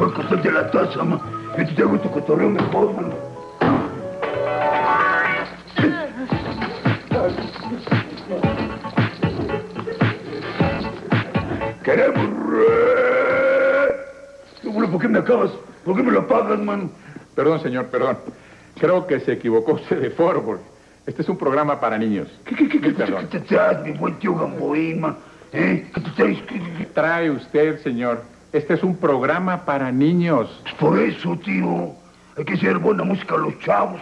Por el costal de la taza, man. Yo te traigo tu cotorreo mejor, man. Queremos. ¿por qué me acabas? ¿Por qué me lo pagas, man? Perdón, señor, perdón. Creo que se equivocó usted de foro. Este es un programa para niños. ¿Qué, qué, qué, qué, Perdón. qué te traes, mi buen tío Gamboín, man? ¿Eh? ¿Qué te traes? ¿Qué- qué- qué? Trae usted, señor. Este es un programa para niños. Pues por eso, tío. Hay que hacer buena música a los chavos.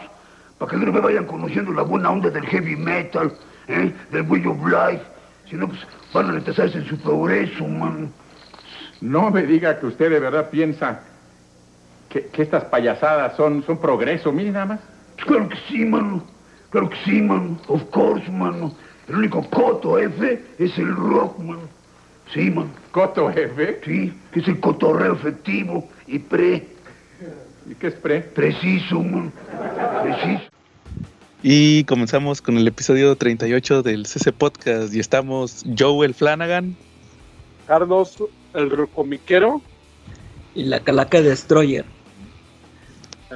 Para que no me vayan conociendo la buena onda del heavy metal, ¿eh? Del way of life. Si no, pues van a retrasarse en su progreso, man. No me diga que usted de verdad piensa que, que estas payasadas son, son progreso. Mire nada más. Claro que sí, mano. Claro que sí, mano. Of course, mano. El único coto F es el rock, mano. Sí, mano. Coto F. Sí, es el cotorreo efectivo y pre, ¿Y qué es pre? preciso. Preciso. Y comenzamos con el episodio 38 del CC Podcast y estamos Joel Flanagan. Carlos, el comiquero. Y la Calaca Destroyer.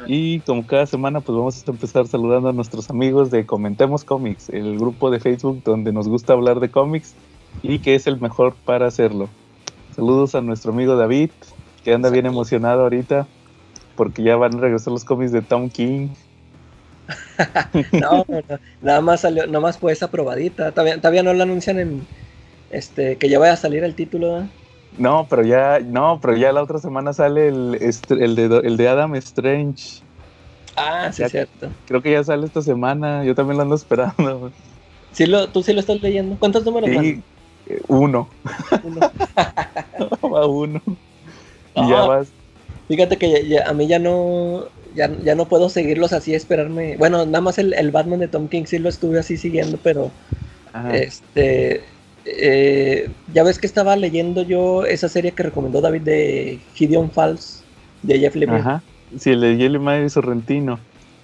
Y como cada semana pues vamos a empezar saludando a nuestros amigos de Comentemos Comics, el grupo de Facebook donde nos gusta hablar de cómics y que es el mejor para hacerlo. Saludos a nuestro amigo David, que anda bien emocionado ahorita porque ya van a regresar los cómics de Tom King. No, nada más salió, nada más fue esa probadita. Todavía, todavía no lo anuncian en este que ya vaya a salir el título. ¿eh? No, pero ya, no, pero ya la otra semana sale el, est- el, de, el de Adam Strange. Ah, sí, Ya- es cierto. Creo que ya sale esta semana, yo también lo ando esperando. Sí lo, ¿Tú sí lo estás leyendo? ¿Cuántos números Sí, uno, van? Uno. va uno. Y ya vas. Fíjate que ya- ya- a mí ya no, ya, ya no puedo seguirlos así, esperarme. Bueno, nada más el, el Batman de Tom King sí lo estuve así siguiendo, pero Ajá. este, eh, ya ves que estaba leyendo yo esa serie que recomendó David de Gideon Falls de Jeff Lemire. Ajá. Sí, el de Jelly Mayer Sorrentino.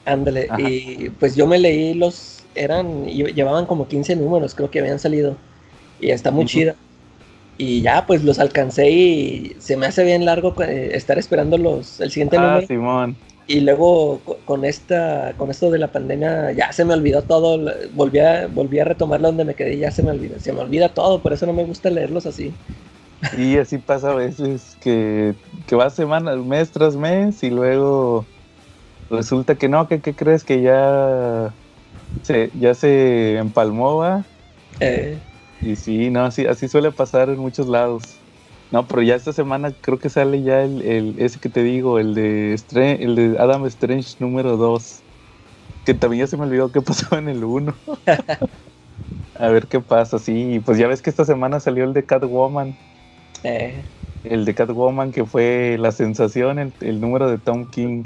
Ándale, Ajá. y pues yo me leí los, eran, y llevaban como 15 números, creo que habían salido, y está muy chida. Y ya, pues los alcancé y se me hace bien largo eh, estar esperando los, el siguiente Ah, número. Simón. Y luego co- con esta, con esto de la pandemia, ya se me olvidó todo, volví a, volví a retomarlo donde me quedé y ya se me olvidó, se me olvida todo, por eso no me gusta leerlos así. Y así pasa a veces que, que va semana, mes tras mes y luego resulta que no, que qué crees que ya se, ya se empalmó, va. Eh, Y sí, no, así, así suele pasar en muchos lados. No, pero ya esta semana creo que sale ya el, el ese que te digo, el de, Stra- el de Adam Strange número 2. Que también ya se me olvidó qué pasó en el 1. A ver qué pasa, sí. Pues ya ves que esta semana salió el de Catwoman. eh, El de Catwoman que fue la sensación, el, el número de Tom King.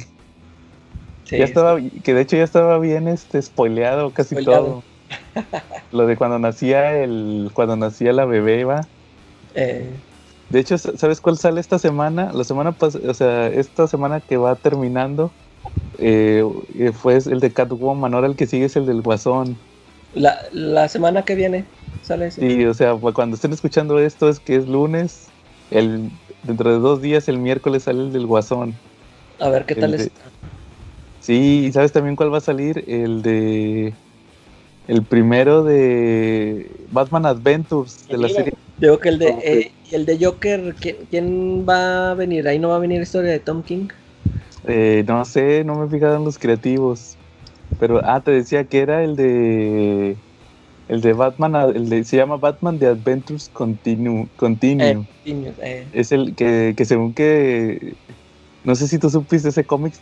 sí, ya estaba, que de hecho ya estaba bien este spoileado casi Spoileado. todo. Lo de cuando nacía el, cuando nacía la bebé, va. eh, De hecho, ¿sabes cuál sale esta semana? La semana pasada, o sea, esta semana que va terminando, eh, eh, fue el de Catwoman, ahora el que sigue es el del Guasón. la, la semana que viene sale ese. Sí, o sea, pues, cuando estén escuchando esto es que es lunes, el, dentro de dos días, el miércoles sale el del Guasón. A ver qué el tal de- está. Sí, ¿y sabes también cuál va a salir? El de... El primero de Batman Adventures, de la Mira, serie. Digo que el de, eh, el de Joker, ¿quién, va a venir? Ahí no va a venir historia de Tom King. Eh, no sé, no me he fijado en los creativos. Pero, ah, te decía que era el de. El de Batman, el de, se llama Batman The Adventures Continue. Continue. Eh, niños, eh, Es el que, que según que. No sé si tú supiste ese cómic.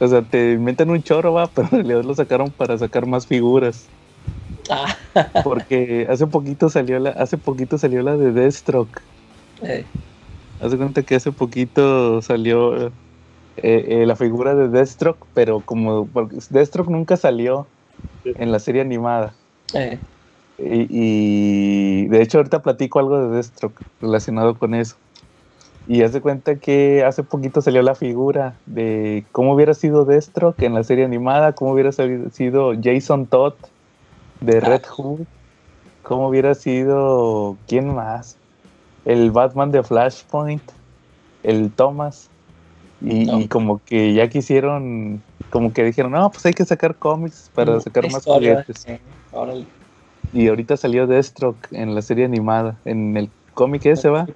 O sea, te inventan un chorro, va, pero en realidad lo sacaron para sacar más figuras. Ah, Porque hace poquito salió la, hace poquito salió la de Deathstroke. eh, Haz de cuenta que hace poquito salió eh, eh, la figura de Deathstroke, pero como Deathstroke nunca salió en la serie animada. eh, Y, y, de hecho ahorita platico algo de Deathstroke relacionado con eso. Y haz de cuenta que hace poquito salió la figura de cómo hubiera sido Deathstroke en la serie animada, cómo hubiera sido Jason Todd de Red Hood, cómo hubiera sido, ¿quién más? El Batman de Flashpoint, el Thomas. Y, No. y como que ya quisieron, como que dijeron, no, pues hay que sacar cómics para sacar más juguetes. eh. Y ahorita salió Deathstroke en la serie animada, en el cómic ese va,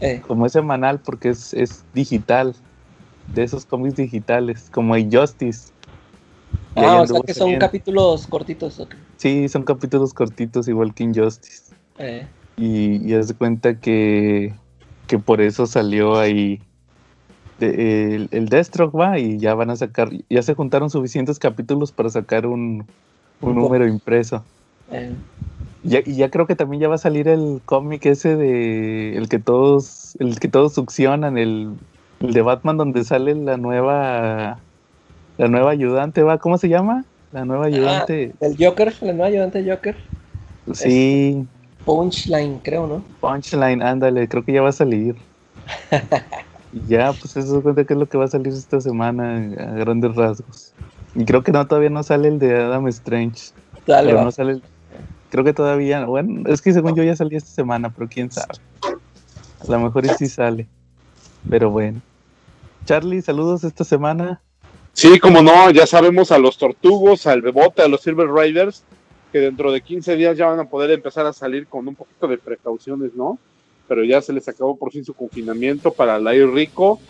Eh, como es semanal porque es, es digital, de esos cómics digitales, como Injustice. Ah, o sea que son capítulos cortitos. ok. Sí, son capítulos cortitos igual que Injustice. Eh, Y, y haz de cuenta que, que por eso salió ahí de- el, el Deathstroke va y ya van a sacar, ya se juntaron suficientes capítulos para sacar un, un Un número impreso. eh, Ya, y ya creo que también ya va a salir el cómic ese de el que todos, el que todos succionan, el, el de Batman donde sale la nueva la nueva ayudante, va, ¿cómo se llama? La nueva ayudante. el Joker, la nueva ayudante de Joker. sí, Punchline, creo, ¿no? Punchline, ándale, creo que ya va a salir. Ya, pues eso se cuenta que es lo que va a salir esta semana a grandes rasgos. Y creo que no, todavía no sale el de Adam Strange. Dale, pero no sale el- Creo que todavía, bueno, es que según yo ya salía esta semana, pero quién sabe. A lo mejor sí sale. Pero bueno. Charlie, saludos esta semana. Sí, como no, ya sabemos a los tortugos, al bebote, a los Silver Riders, que dentro de 15 días ya van a poder empezar a salir con un poquito de precauciones, ¿no? Pero ya se les acabó por fin su confinamiento para Lair Rico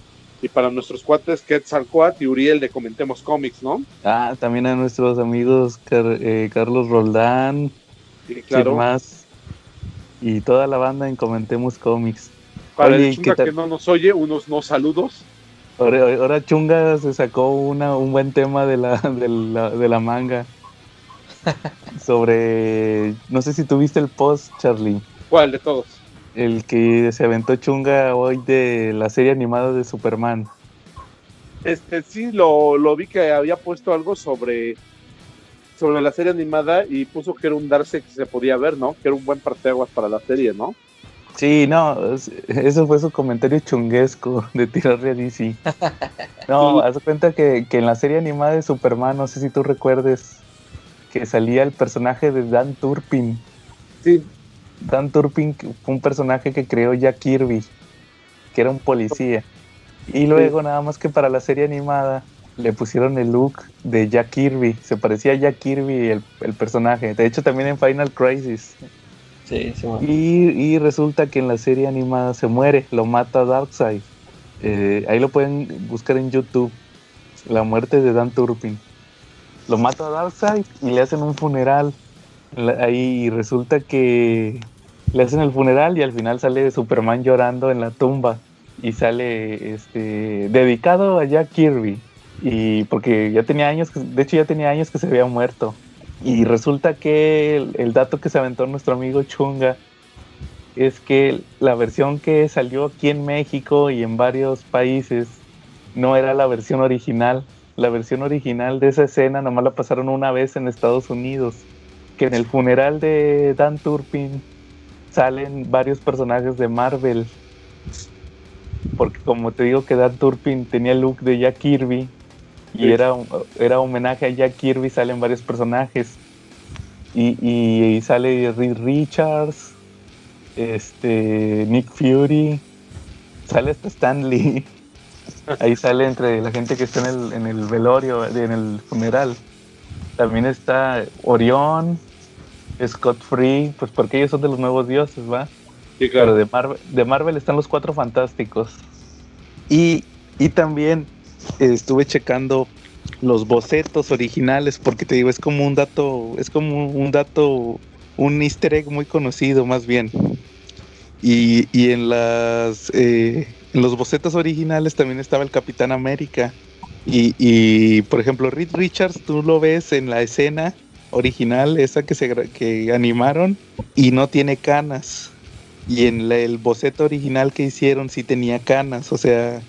y para nuestros cuates Quetzalcoatl y Uriel de Comentemos Comics, ¿no? Ah, también a nuestros amigos Car- eh, Carlos Roldán, claro, más y toda la banda en Comentemos Comics. para Oye, el ¿qué chunga que no nos oye, unos no saludos. Ahora, ahora Chunga se sacó una, un buen tema de la, de la, de la manga. Sobre. No sé si tuviste el post, Charlie. ¿Cuál de todos? El que se aventó Chunga hoy de la serie animada de Superman. Este sí lo, lo vi que había puesto algo sobre sobre la serie animada y puso que era un Darcy que se podía ver, ¿no? Que era un buen parteaguas para la serie, ¿no? Sí, no, es- eso fue su comentario chunguesco de tirarle a DC. No, haz cuenta que, que en la serie animada de Superman, no sé si tú recuerdes, que salía el personaje de Dan Turpin. Sí, Dan Turpin fue un personaje que creó Jack Kirby, que era un policía. Y luego, nada más que para la serie animada, le pusieron el look de Jack Kirby. Se parecía a Jack Kirby el, el personaje. De hecho, también en Final Crisis. Y, y resulta que en la serie animada se muere, lo mata Darkseid. Eh, ahí lo pueden buscar en YouTube. La muerte de Dan Turpin. Lo mata Darkseid y le hacen un funeral. Ahí resulta que le hacen el funeral y al final sale Superman llorando en la tumba. Y sale este dedicado a Jack Kirby. Y porque ya tenía años, de hecho ya tenía años que se había muerto. Y resulta que el, dato que se aventó nuestro amigo Chunga es que la versión que salió aquí en México y en varios países no era la versión original. La versión original de esa escena nomás la pasaron una vez en Estados Unidos. Que en el funeral de Dan Turpin salen varios personajes de Marvel. Porque como te digo que Dan Turpin tenía el look de Jack Kirby y era, un- era homenaje a Jack Kirby, salen varios personajes. Y, y- y sale Reed Richards, este, Nick Fury, sale hasta Stan Lee. Ahí sale entre la gente que está en el, en el velorio, en el funeral. También está Orión, Scott Free, pues porque ellos son de los nuevos dioses, ¿va? sí, Pero claro. de Marvel, de Marvel están los cuatro fantásticos. Y, y también estuve checando los bocetos originales, porque te digo, es como un dato, es como un dato, un easter egg muy conocido más bien. Y, y en las eh, en los bocetos originales también estaba el Capitán América. Y, y, por ejemplo, Reed Richards, tú lo ves en la escena original, esa que se que animaron, y no tiene canas. Y en el boceto original que hicieron sí tenía canas, o sea,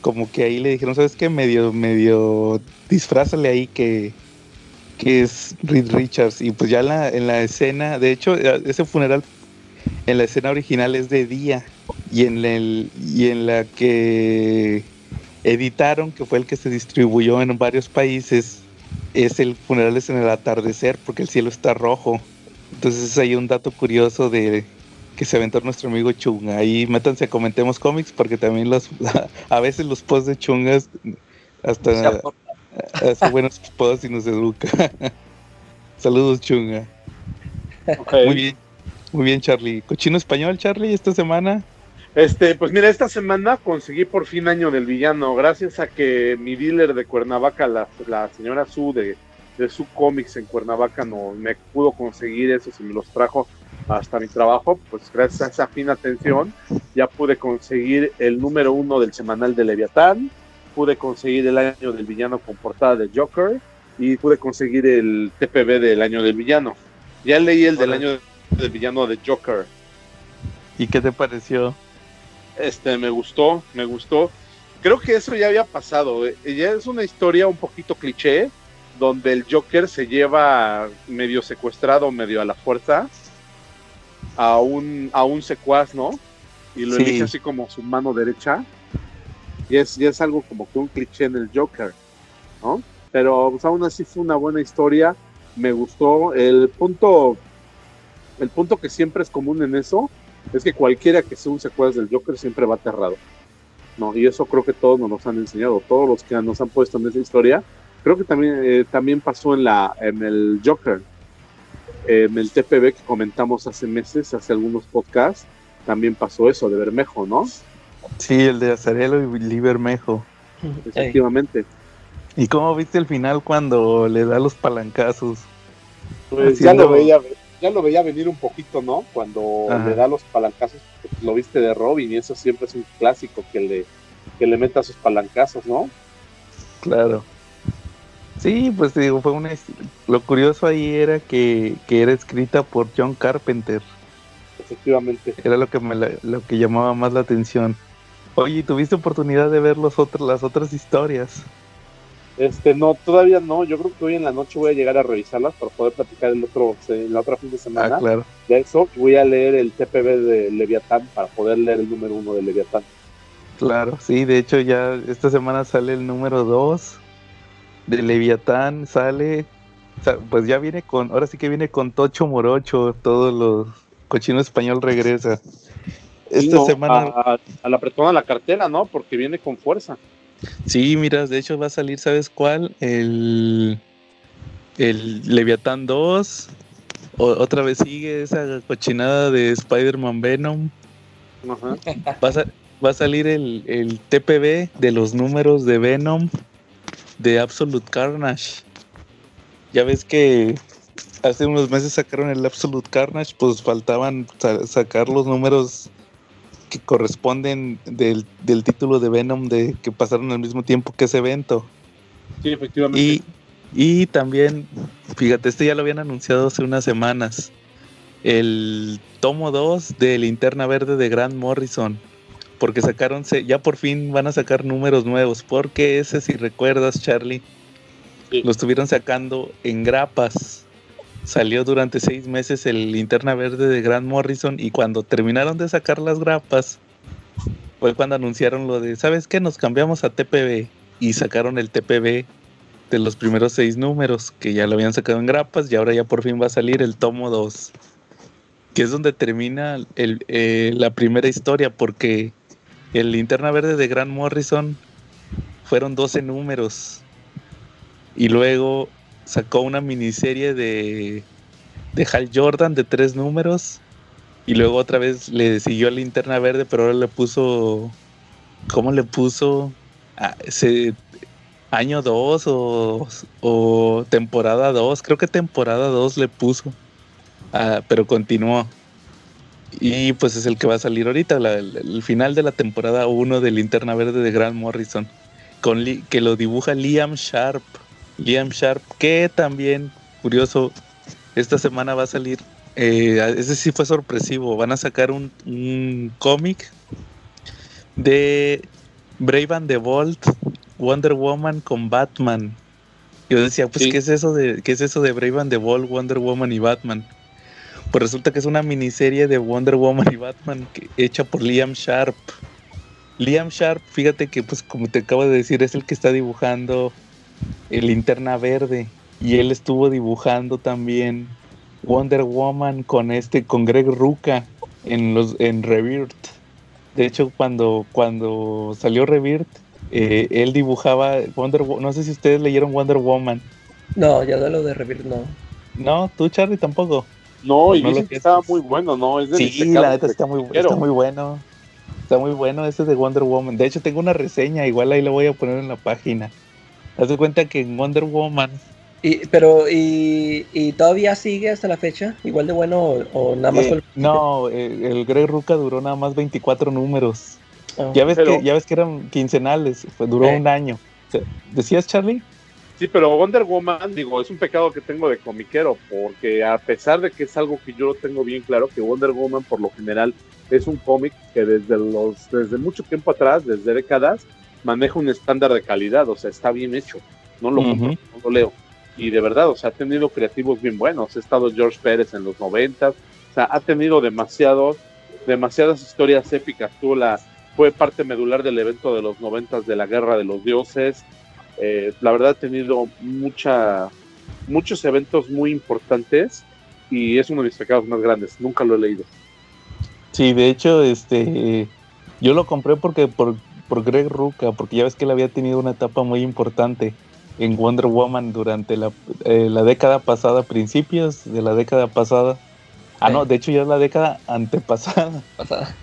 como que ahí le dijeron, ¿sabes qué? Medio, medio, disfrázale ahí que, que es Reed Richards. Y pues ya la, en la escena, de hecho, ese funeral en la escena original es de día. Y en, el, y en la que editaron, que fue el que se distribuyó en varios países, es el funeral es en el atardecer porque el cielo está rojo. Entonces hay un dato curioso de que se aventó nuestro amigo Chunga. Ahí métanse a comentemos cómics porque también los a veces los posts de Chungas hasta hace buenos posts y nos educa. Saludos Chunga. Muy bien. Muy bien, Charlie. ¿Cochino español, Charlie, esta semana? Este, pues mira, esta semana conseguí por fin año del villano, gracias a que mi dealer de Cuernavaca, la, la señora Su de, de Su Comics en Cuernavaca, no me pudo conseguir eso y me los trajo hasta mi trabajo, pues gracias a esa fina atención ya pude conseguir el número uno del semanal de Leviatán, pude conseguir el año del villano con portada de Joker y pude conseguir el TPB del año del villano. Ya leí el del año del villano de Joker. ¿Y qué te pareció? Este, me gustó, me gustó. Creo que eso ya había pasado. eh, Ya es una historia un poquito cliché, donde el Joker se lleva medio secuestrado, medio a la fuerza, a un, a un secuaz, ¿no? Y lo Sí. elige así como su mano derecha. Y es, y es algo como que un cliché en el Joker, ¿no? Pero pues, aún así fue una buena historia. Me gustó. El punto, el punto que siempre es común en eso es que cualquiera que sea un secuaz del Joker siempre va aterrado. No, y eso creo que todos nos los han enseñado, todos los que nos han puesto en esa historia. Creo que también, eh, también pasó en, la, en el Joker, en el TPB que comentamos hace meses, hace algunos podcasts, también pasó eso de Bermejo, ¿no? Sí, el de Azarelo y Lee Bermejo. Efectivamente. ¿Y cómo viste el final cuando le da los palancazos? Pues ya lo veía, ya lo veía venir un poquito, ¿no? Cuando Ajá. le da los palancazos, porque lo viste de Robin y eso siempre es un clásico que le, que le meta sus palancazos, ¿no? Claro. Sí, pues digo, fue una... Lo curioso ahí era que, que era escrita por John Carpenter. Efectivamente. Era lo que me la- lo que llamaba más la atención. Oye, ¿tuviste oportunidad de ver los otros, las otras historias? Este, no, todavía no. Yo creo que hoy en la noche voy a llegar a revisarlas para poder platicar el otro, en la otra fin de semana Ah, claro. de eso. Y voy a leer el TPB de Leviatán para poder leer el número uno de Leviatán. Claro, sí, de hecho ya esta semana sale el número 2 de Leviatán, sale, o sea, pues ya viene con, ahora sí que viene con Tocho Morocho, todos los cochino español regresa. Esta No, semana, A, a la apretona la cartera, ¿no? Porque viene con fuerza. sí, mira, de hecho va a salir, ¿sabes cuál? El, el Leviatán 2, o- otra vez sigue esa cochinada de Spider-Man Venom. Ajá. Va a, va a salir el, el TPB de los números de Venom de Absolute Carnage. Ya ves que hace unos meses sacaron el Absolute Carnage, pues faltaban sa- sacar los números que corresponden del, del título de Venom de que pasaron al mismo tiempo que ese evento. Sí, efectivamente. Y, y también, fíjate, este ya lo habían anunciado hace unas semanas. El tomo 2 de Linterna Verde de Grant Morrison. Porque sacaron, ya por fin van a sacar números nuevos. Porque ese, si recuerdas, Charlie, Sí. lo estuvieron sacando en grapas. Salió durante seis meses el Linterna Verde de Grant Morrison. Y cuando terminaron de sacar las grapas, fue cuando anunciaron lo de, ¿sabes qué? Nos cambiamos a TPB. Y sacaron el TPB de los primeros seis números que ya lo habían sacado en grapas y ahora ya por fin va a salir el tomo 2 que es donde termina el, eh, la primera historia porque el linterna verde de Grant Morrison fueron 12 números y luego sacó una miniserie de, de Hal Jordan de tres números y luego otra vez le siguió linterna verde pero ahora le puso ¿cómo le puso? Ah, año 2 o, o temporada 2, creo que temporada 2 le puso, Ah, pero continuó. Y pues es el que va a salir ahorita, la- el, el final de la temporada 1 de Linterna Verde de Grant Morrison, con Li- que lo dibuja Liam Sharp. Liam Sharp, que también, curioso, esta semana va a salir, eh, ese sí fue sorpresivo, van a sacar un, un cómic de Brave and the Bold, Wonder Woman con Batman. Yo decía, pues, Sí. ¿qué es eso de qué es eso de Brave and the Bold, Wonder Woman y Batman? Pues resulta que es una miniserie de Wonder Woman y Batman que- hecha por Liam Sharp. Liam Sharp, fíjate que pues como te acabo de decir, es el que está dibujando el Linterna Verde y él estuvo dibujando también Wonder Woman con este con Greg Ruca en los en Rebirth. De hecho, cuando, cuando salió Rebirth, eh, él dibujaba Wonder Wo- No sé si ustedes leyeron Wonder Woman. No, ya de lo de Rebirth no. No, tú, Charlie, tampoco. No, y No lo dicen que que estaba es. muy bueno, ¿no? Es de mis Sí, la neta está muy, está muy bueno. Está muy bueno ese de Wonder Woman. De hecho, tengo una reseña, igual ahí la voy a poner en la página. Haz de cuenta que en Wonder Woman Y, pero, y, y todavía sigue hasta la fecha? ¿Igual de bueno o, o nada más Eh, el- no, el Greg Ruca duró nada más 24 números. Ah, Ya ves Pero- que ya ves que eran quincenales, pues, duró Eh. un año. ¿Decías Charlie? Sí, pero Wonder Woman, digo, es un pecado que tengo de comiquero, porque a pesar de que es algo que yo lo tengo bien claro, que Wonder Woman por lo general es un cómic que desde los desde mucho tiempo atrás, desde décadas, maneja un estándar de calidad, o sea, está bien hecho. No lo, compro, Ujú. no lo leo. Y de verdad, o sea, ha tenido creativos bien buenos. Ha estado George Pérez en los noventas, o sea, ha tenido demasiados, demasiadas historias épicas. Tuvo la, fue parte medular del evento de los noventas de la Guerra de los Dioses. Eh, la verdad ha tenido mucha, muchos eventos muy importantes y es uno de mis pecados más grandes. Nunca lo he leído. Sí, de hecho, este, yo lo compré porque por, por Greg Ruca, porque ya ves que él había tenido una etapa muy importante en Wonder Woman durante la, eh, la década pasada, principios de la década pasada. Ah, Sí. no, de hecho ya es la década antepasada, pasada.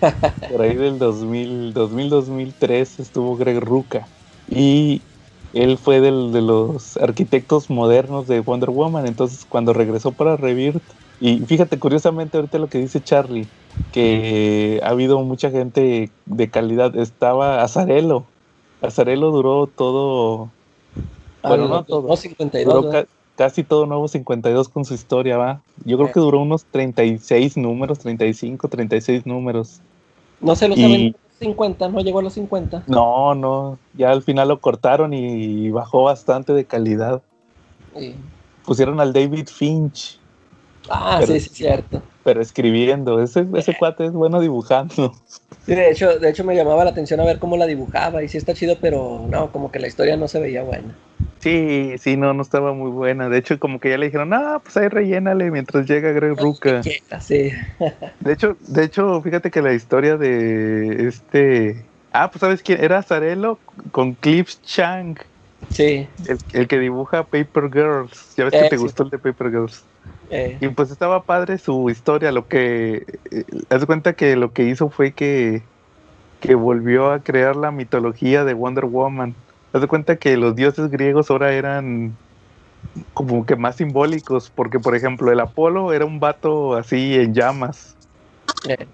por ahí del 2000, 2000 2003 estuvo Greg Ruca y él fue del, de los arquitectos modernos de Wonder Woman, entonces cuando regresó para Rebirth, y fíjate curiosamente ahorita lo que dice Charlie, que ha habido mucha gente de calidad. Estaba Azarelo. Azarelo duró todo. Bueno, Ah, no todo. no, 52. Duró ca- casi todo Nuevo 52 con su historia, va. Yo creo que duró unos 36 números, 35, 36 números. No se y- a los 50, no llegó a los 50. No, no. Ya al final lo cortaron y bajó bastante de calidad. Y- Pusieron al David Finch, Ah, Pero- sí, sí, cierto. pero escribiendo. Ese, ese cuate es bueno dibujando. Sí, de hecho, de hecho me llamaba la atención a ver cómo la dibujaba y sí está chido, pero no, como que la historia no se veía buena. Sí, sí, no, no estaba muy buena. De hecho, como que ya le dijeron, ah, pues ahí rellénale mientras llega Greg Ruca. Sí, De hecho, de hecho, fíjate que la historia de este. Ah, pues sabes quién era Zarello con Cliff Chang, sí. el, el que dibuja Paper Girls. Ya ves que Eh, te sí. gustó el de Paper Girls. eh, Y pues estaba padre su historia. Lo que. eh, haz de cuenta que lo que hizo fue que. que volvió a crear la mitología de Wonder Woman. Haz de cuenta que los dioses griegos ahora eran como que más simbólicos, porque por ejemplo el Apolo era un vato así en llamas eh.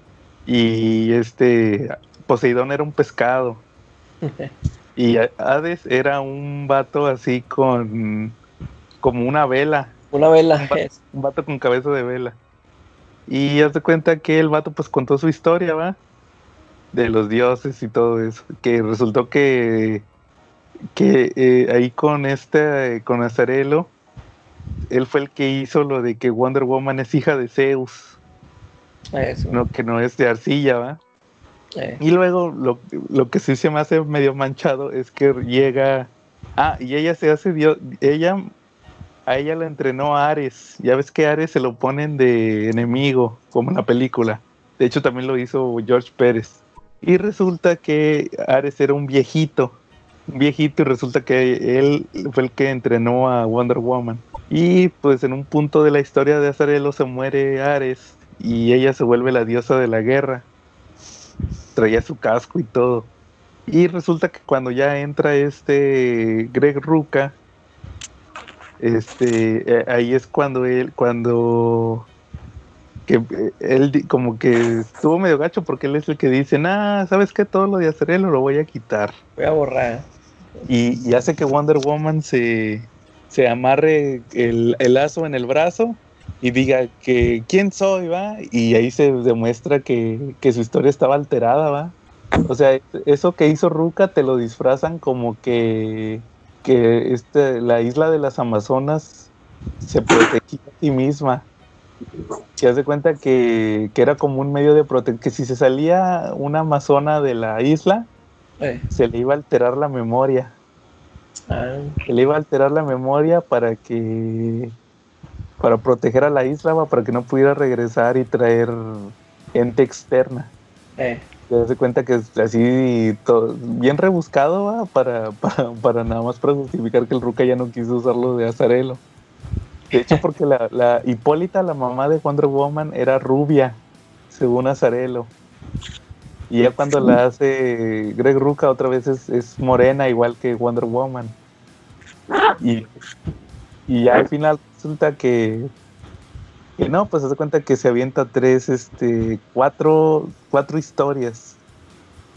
y este Poseidón era un pescado y Hades era un vato así con como una vela, Una vela. Un va- es- un vato con cabeza de vela. Y haz de cuenta que el vato pues contó su historia, ¿va? De los dioses y todo eso, que resultó que que eh, ahí con este con Azarelo él fue el que hizo lo de que Wonder Woman es hija de Zeus, eso, no que no es de arcilla, ¿va? eh. Y luego lo, lo que sí se me hace medio manchado es que llega. Ah, y ella se hace Dios. Ella. A ella la entrenó Ares. Ya ves que Ares se lo ponen de enemigo, como en la película. De hecho, también lo hizo George Pérez. Y resulta que Ares era un viejito. Un viejito, y resulta que él fue el que entrenó a Wonder Woman. Y pues en un punto de la historia de Azarelo se muere Ares. Y ella se vuelve la diosa de la guerra traía su casco y todo. Y resulta que cuando ya entra este Greg Ruca, este, eh, ahí es cuando él, cuando que eh, él como que estuvo medio gacho porque él es el que dice, nah, ¿sabes qué? Todo lo de Azarelo lo voy a quitar. Voy a borrar. Y, hace que Wonder Woman se, se amarre el, el lazo en el brazo y diga que quién soy, va. Y ahí se demuestra que, que su historia estaba alterada, va. O sea, eso que hizo Ruka te lo disfrazan como que, que este, la isla de las Amazonas se protegía a sí misma. Que hace cuenta que, que era como un medio de protección, que si se salía una amazona de la isla, Eh. se le iba a alterar la memoria. Ah, Se le iba a alterar la memoria para que. para proteger a la isla, para que no pudiera regresar y traer ente externa. Eh, Te das cuenta que es así todo, bien rebuscado ¿va? Para, para, para nada más para justificar que el Ruka ya no quiso usarlo de Azarelo. De hecho, porque la, la Hipólita, la mamá de Wonder Woman, era rubia, según Azarelo. Y ya cuando la hace Greg Ruka otra vez es, es morena, igual que Wonder Woman. Y, y ya al final resulta que, que no, pues se da cuenta que se avienta tres, este, cuatro, cuatro historias.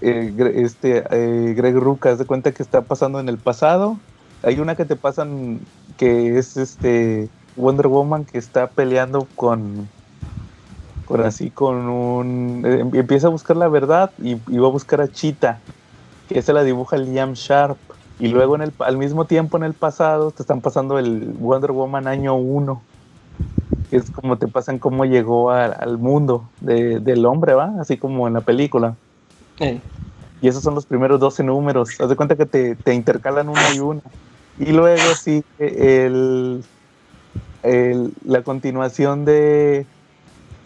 Eh, este, eh, Greg Ruka se cuenta que está pasando en el pasado. Hay una que te pasan que es este Wonder Woman que está peleando con con así con un eh, empieza a buscar la verdad y, y va a buscar a Cheetah que se la dibuja Liam Sharp y luego en el al mismo tiempo en el pasado te están pasando el Wonder Woman año 1 que es como te pasan cómo llegó a- al mundo de- del hombre va así como en la película eh, y esos son los primeros 12 números. Haz de cuenta que te, te intercalan uno y uno. Y luego sí el, el- la continuación de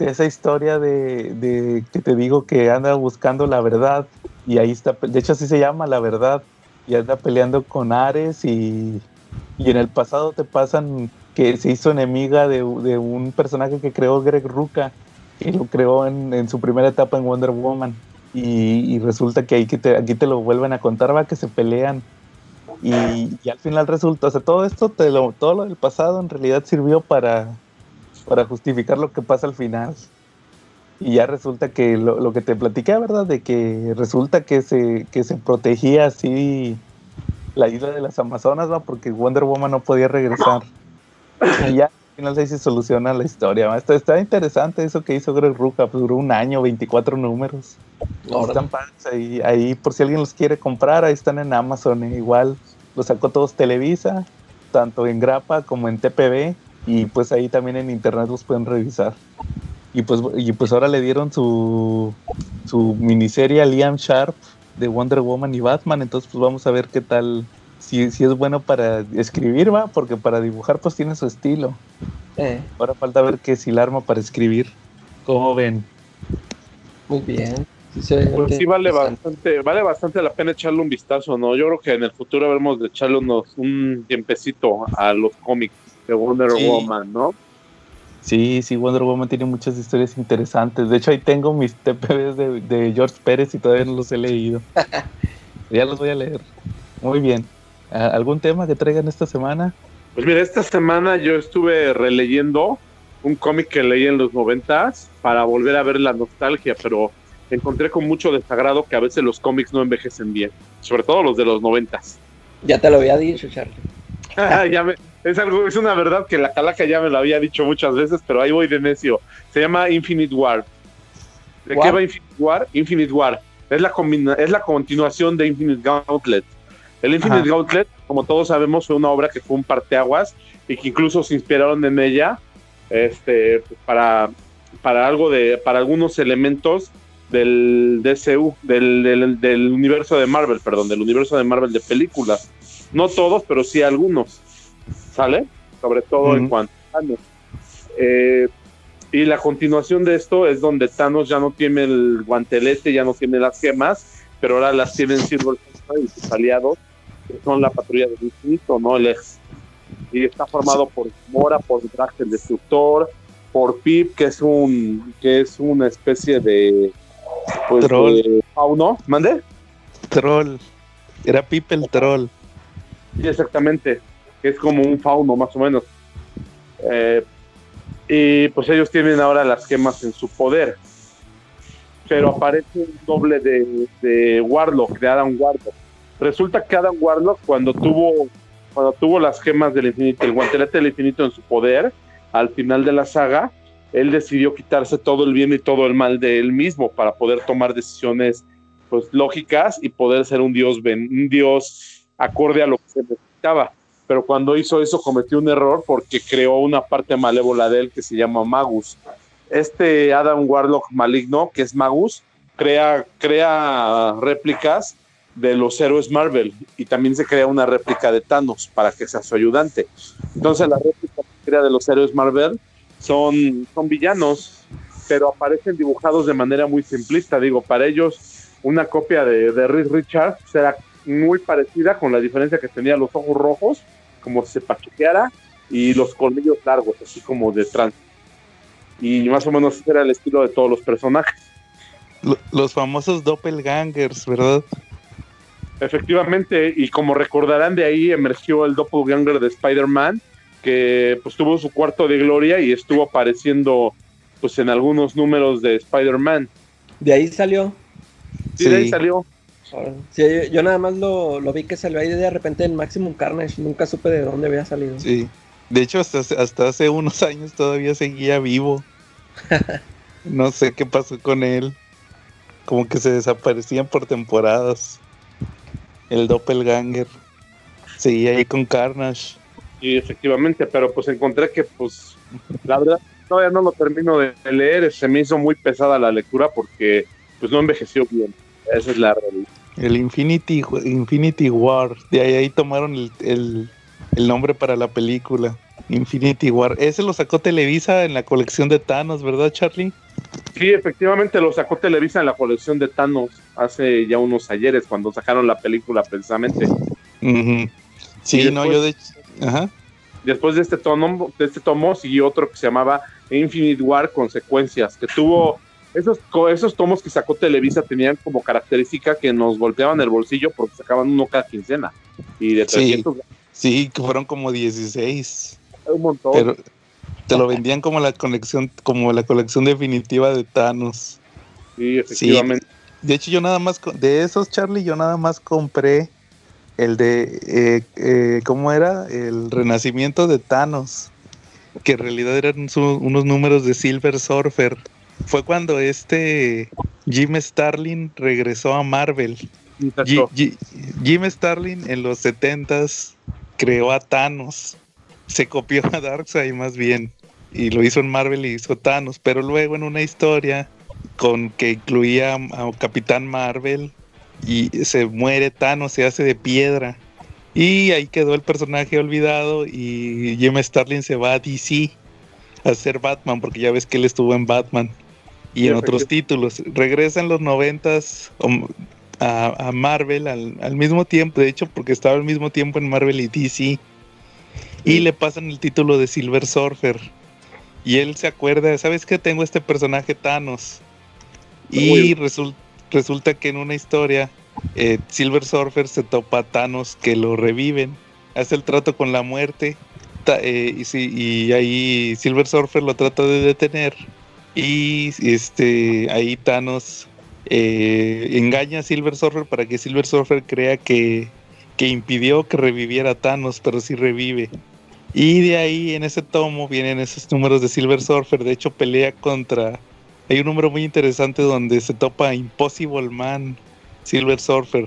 esa historia de, que te digo que anda buscando la verdad. Y ahí está, de hecho así se llama la verdad. Y anda peleando con Ares y, y en el pasado te pasan que se hizo enemiga de, un personaje que creó Greg Ruka, que lo creó en, en su primera etapa en Wonder Woman y, y resulta que, ahí que aquí te lo vuelven a contar, va que se pelean. Y, y al final resulta, o sea, todo esto, todo lo del pasado en realidad sirvió para, para justificar lo que pasa al final. Y ya resulta que lo, lo que te platiqué, ¿verdad? De que resulta que se, que se protegía así la isla de las Amazonas, ¿va? Porque Wonder Woman no podía regresar. Y ya al final ahí se soluciona la historia. ¿va? Está, está interesante eso que hizo Greg Ruka, pues duró un año, 24 números. órale. Están padres ahí, ahí por si alguien los quiere comprar, ahí están en Amazon, eh, igual los sacó todos Televisa, tanto en Grapa como en TPB, y pues ahí también en internet los pueden revisar. Y pues, y pues ahora le dieron su, su miniserie a Liam Sharp de Wonder Woman y Batman, entonces pues vamos a ver qué tal, si, si es bueno para escribir, va, porque para dibujar pues tiene su estilo. Eh, Ahora falta ver qué si la arma para escribir. ¿Cómo ven? muy bien. Sí, Pues sí vale bastante, vale bastante la pena echarle un vistazo, ¿no? Yo creo que en el futuro veremos de echarle unos, un tiempecito a los cómics de Wonder Sí. Woman, ¿no? Sí, sí, Wonder Woman tiene muchas historias interesantes. De hecho, ahí tengo mis TPBs de, de George Pérez y todavía no los he leído. ya los voy a leer. Muy bien. Ah, ¿Algún tema que traigan esta semana? Pues mira, esta semana yo estuve releyendo un cómic que leí en los noventas para volver a ver la nostalgia, pero encontré con mucho desagrado que a veces los cómics no envejecen bien, sobre todo los de los noventas. Ya te lo había dicho, Charlie. ya me- es algo, es una verdad que la calaca ya me lo había dicho muchas veces, pero ahí voy de necio. Se llama Infinite War. ¿De qué va Infinite War? Infinite War. Es la, combina- es la continuación de Infinite Gauntlet. El Infinite Ajá. Gauntlet, como todos sabemos, fue una obra que fue un parteaguas y que incluso se inspiraron en ella este, para, para algo de, para algunos elementos del DCU, del, del, del universo de Marvel, perdón, del universo de Marvel de películas. No todos, pero sí algunos. ¿Sale? Sobre todo en cuanto a Thanos. Eh, y la continuación de esto es donde Thanos ya no tiene el guantelete, ya no tiene las gemas, pero ahora las tienen Silver y sus aliados, que son la patrulla del infinito, ¿no? El ex. Y está formado por Mora, por Drax el Destructor, por Pip, que es un que es una especie de pues Troll. de fauno, ¿mande? Troll. Era Pipe el troll. Sí, exactamente, que es como un fauno más o menos. Eh, y pues ellos tienen ahora las gemas en su poder. Pero aparece un doble de, de Warlock, de Adam Warlock. Resulta que Adam Warlock cuando tuvo, cuando tuvo las gemas del infinito, el guantelete del infinito en su poder, al final de la saga, él decidió quitarse todo el bien y todo el mal de él mismo para poder tomar decisiones pues lógicas y poder ser un dios ben- un dios acorde a lo que se necesitaba. Pero cuando hizo eso cometió un error porque creó una parte malévola de él que se llama Magus. Este Adam Warlock maligno, que es Magus, crea, crea réplicas de los héroes Marvel y también se crea una réplica de Thanos para que sea su ayudante. Entonces la réplica que crea de los héroes Marvel son, son villanos pero aparecen dibujados de manera muy simplista. Digo, para ellos una copia de, de Reed Richards será muy parecida con la diferencia que tenía los ojos rojos, como si se pachuqueara, y los colmillos largos, así como de trans. Y más o menos ese era el estilo de todos los personajes. Lo- Los famosos doppelgangers, ¿verdad? Efectivamente, y como recordarán, de ahí emergió el doppelganger de Spider-Man, que pues tuvo su cuarto de gloria y estuvo apareciendo pues en algunos números de Spider-Man. De ahí salió. Sí, de ahí Sí. salió. Sí, yo, yo nada más lo, lo vi que salió ahí de repente en Maximum Carnage. Nunca supe de dónde había salido. Sí. De hecho, hasta, hace- hasta hace unos años todavía seguía vivo. No sé qué pasó con él. Como que se desaparecían por temporadas. El doppelganger. Seguía ahí con Carnage. Y efectivamente, pero pues encontré que pues la verdad todavía no lo termino de leer, se me hizo muy pesada la lectura porque pues no envejeció bien. Esa es la realidad. El Infinity, Infinity War. De ahí, ahí tomaron el, el- el nombre para la película. Infinity War. Ese lo sacó Televisa en la colección de Thanos, ¿verdad, Charlie? Sí, efectivamente lo sacó Televisa en la colección de Thanos hace ya unos ayeres cuando sacaron la película precisamente. Sí, no, yo de. Ajá. Después de este tomo, de este tomo siguió otro que se llamaba Infinite War Consecuencias, que tuvo esos, esos tomos que sacó Televisa tenían como característica que nos golpeaban el bolsillo porque sacaban uno cada quincena. Y de Sí. 300 Sí, que fueron como 16. un montón. Pero te lo vendían como la colección, como la colección definitiva de Thanos. sí, efectivamente. De hecho, yo nada más, de esos, Charlie, yo nada más compré el de, eh, eh, ¿cómo era? El renacimiento de Thanos, que en realidad eran su- unos números de Silver Surfer. Fue cuando este Jim Starlin regresó a Marvel. Ji- Ji- Jim Starlin en los 70s creó a Thanos. Se copió a Darkseid más bien. Y lo hizo en Marvel y hizo Thanos. Pero luego en una historia con que incluía a, a Capitán Marvel y se muere Thanos, se hace de piedra. Y ahí quedó el personaje olvidado y Jim Starlin se va a DC a ser Batman porque ya ves que él estuvo en Batman y en otros títulos. Regresa en los noventas a, a Marvel al, al mismo tiempo, de hecho porque estaba al mismo tiempo en Marvel y DC y le pasan el título de Silver Surfer. Y él se acuerda, ¿sabes que tengo este personaje Thanos? Y resul- resulta que en una historia eh, Silver Surfer se topa a Thanos que lo reviven, hace el trato con la muerte eh, y, sí, y ahí Silver Surfer lo trata de detener y este ahí Thanos eh, engaña a Silver Surfer para que Silver Surfer crea que, que impidió que reviviera a Thanos, pero sí revive. Y de ahí en ese tomo vienen esos números de Silver Surfer. De hecho, pelea contra. Hay un número muy interesante donde se topa Impossible Man, Silver Surfer.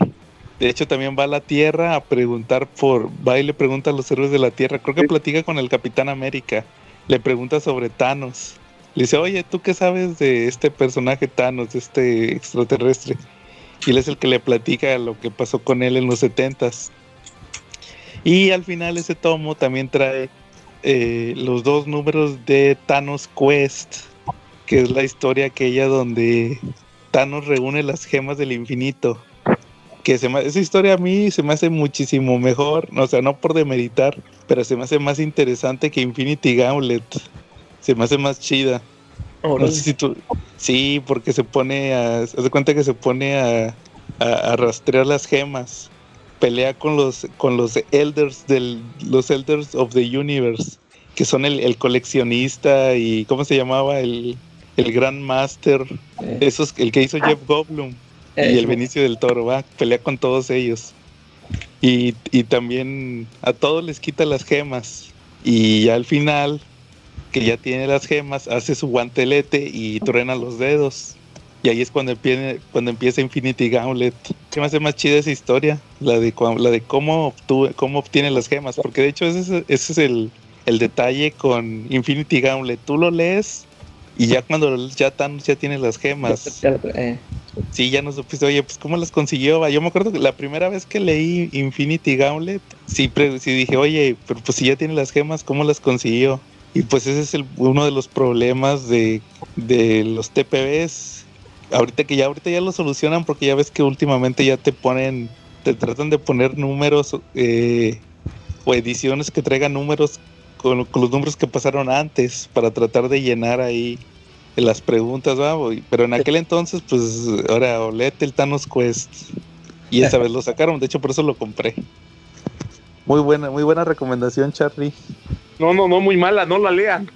De hecho, también va a la Tierra a preguntar por. Va y le pregunta a los héroes de la Tierra. Creo que platica con el Capitán América. Le pregunta sobre Thanos. Le dice, oye, ¿tú qué sabes de este personaje Thanos, de este extraterrestre? Y él es el que le platica lo que pasó con él en los setentas. Y al final ese tomo también trae eh, los dos números de Thanos Quest, que es la historia aquella donde Thanos reúne las gemas del infinito. Que esa historia a mí se me hace muchísimo mejor, o sea, no por demeritar, pero se me hace más interesante que Infinity Gauntlet. Se me hace más chida. No Órale. sé si tú- Sí, porque se pone a. Haz de cuenta que se pone a, a, a rastrear las gemas. Pelea con los con los elders del. los elders of the universe. Que son el, el coleccionista y. ¿cómo se llamaba? El, el Grand Master. Eh, Esos, el que hizo Jeff Goldblum. eh, y el Benicio del Toro, va, pelea con todos ellos. Y, y también a todos les quita las gemas. Y al final, que ya tiene las gemas, hace su guantelete y truena los dedos. Y ahí es cuando empieza, cuando empieza Infinity Gauntlet. Se me hace más chida esa historia, la de, la de cómo, obtuve, cómo obtiene las gemas. Porque de hecho ese es, ese es el, el detalle con Infinity Gauntlet. Tú lo lees y ya cuando ya Thanos ya tiene las gemas. eh, Sí, ya no supiste, oye, pues cómo las consiguió. Yo me acuerdo que la primera vez que leí Infinity Gauntlet, sí, pre- sí dije, oye, pero pues si ya tiene las gemas, ¿cómo las consiguió? Y pues ese es el, uno de los problemas de, de los TPBs. Ahorita que ya ahorita ya lo solucionan porque ya ves que últimamente ya te ponen, te tratan de poner números eh, o ediciones que traigan números con, con los números que pasaron antes para tratar de llenar ahí las preguntas, pero en aquel entonces, pues ahora olete el Thanos Quest. Y esa vez lo sacaron, de hecho por eso lo compré. Muy buena, muy buena recomendación, Charlie. No, no, no, muy mala, no la lean.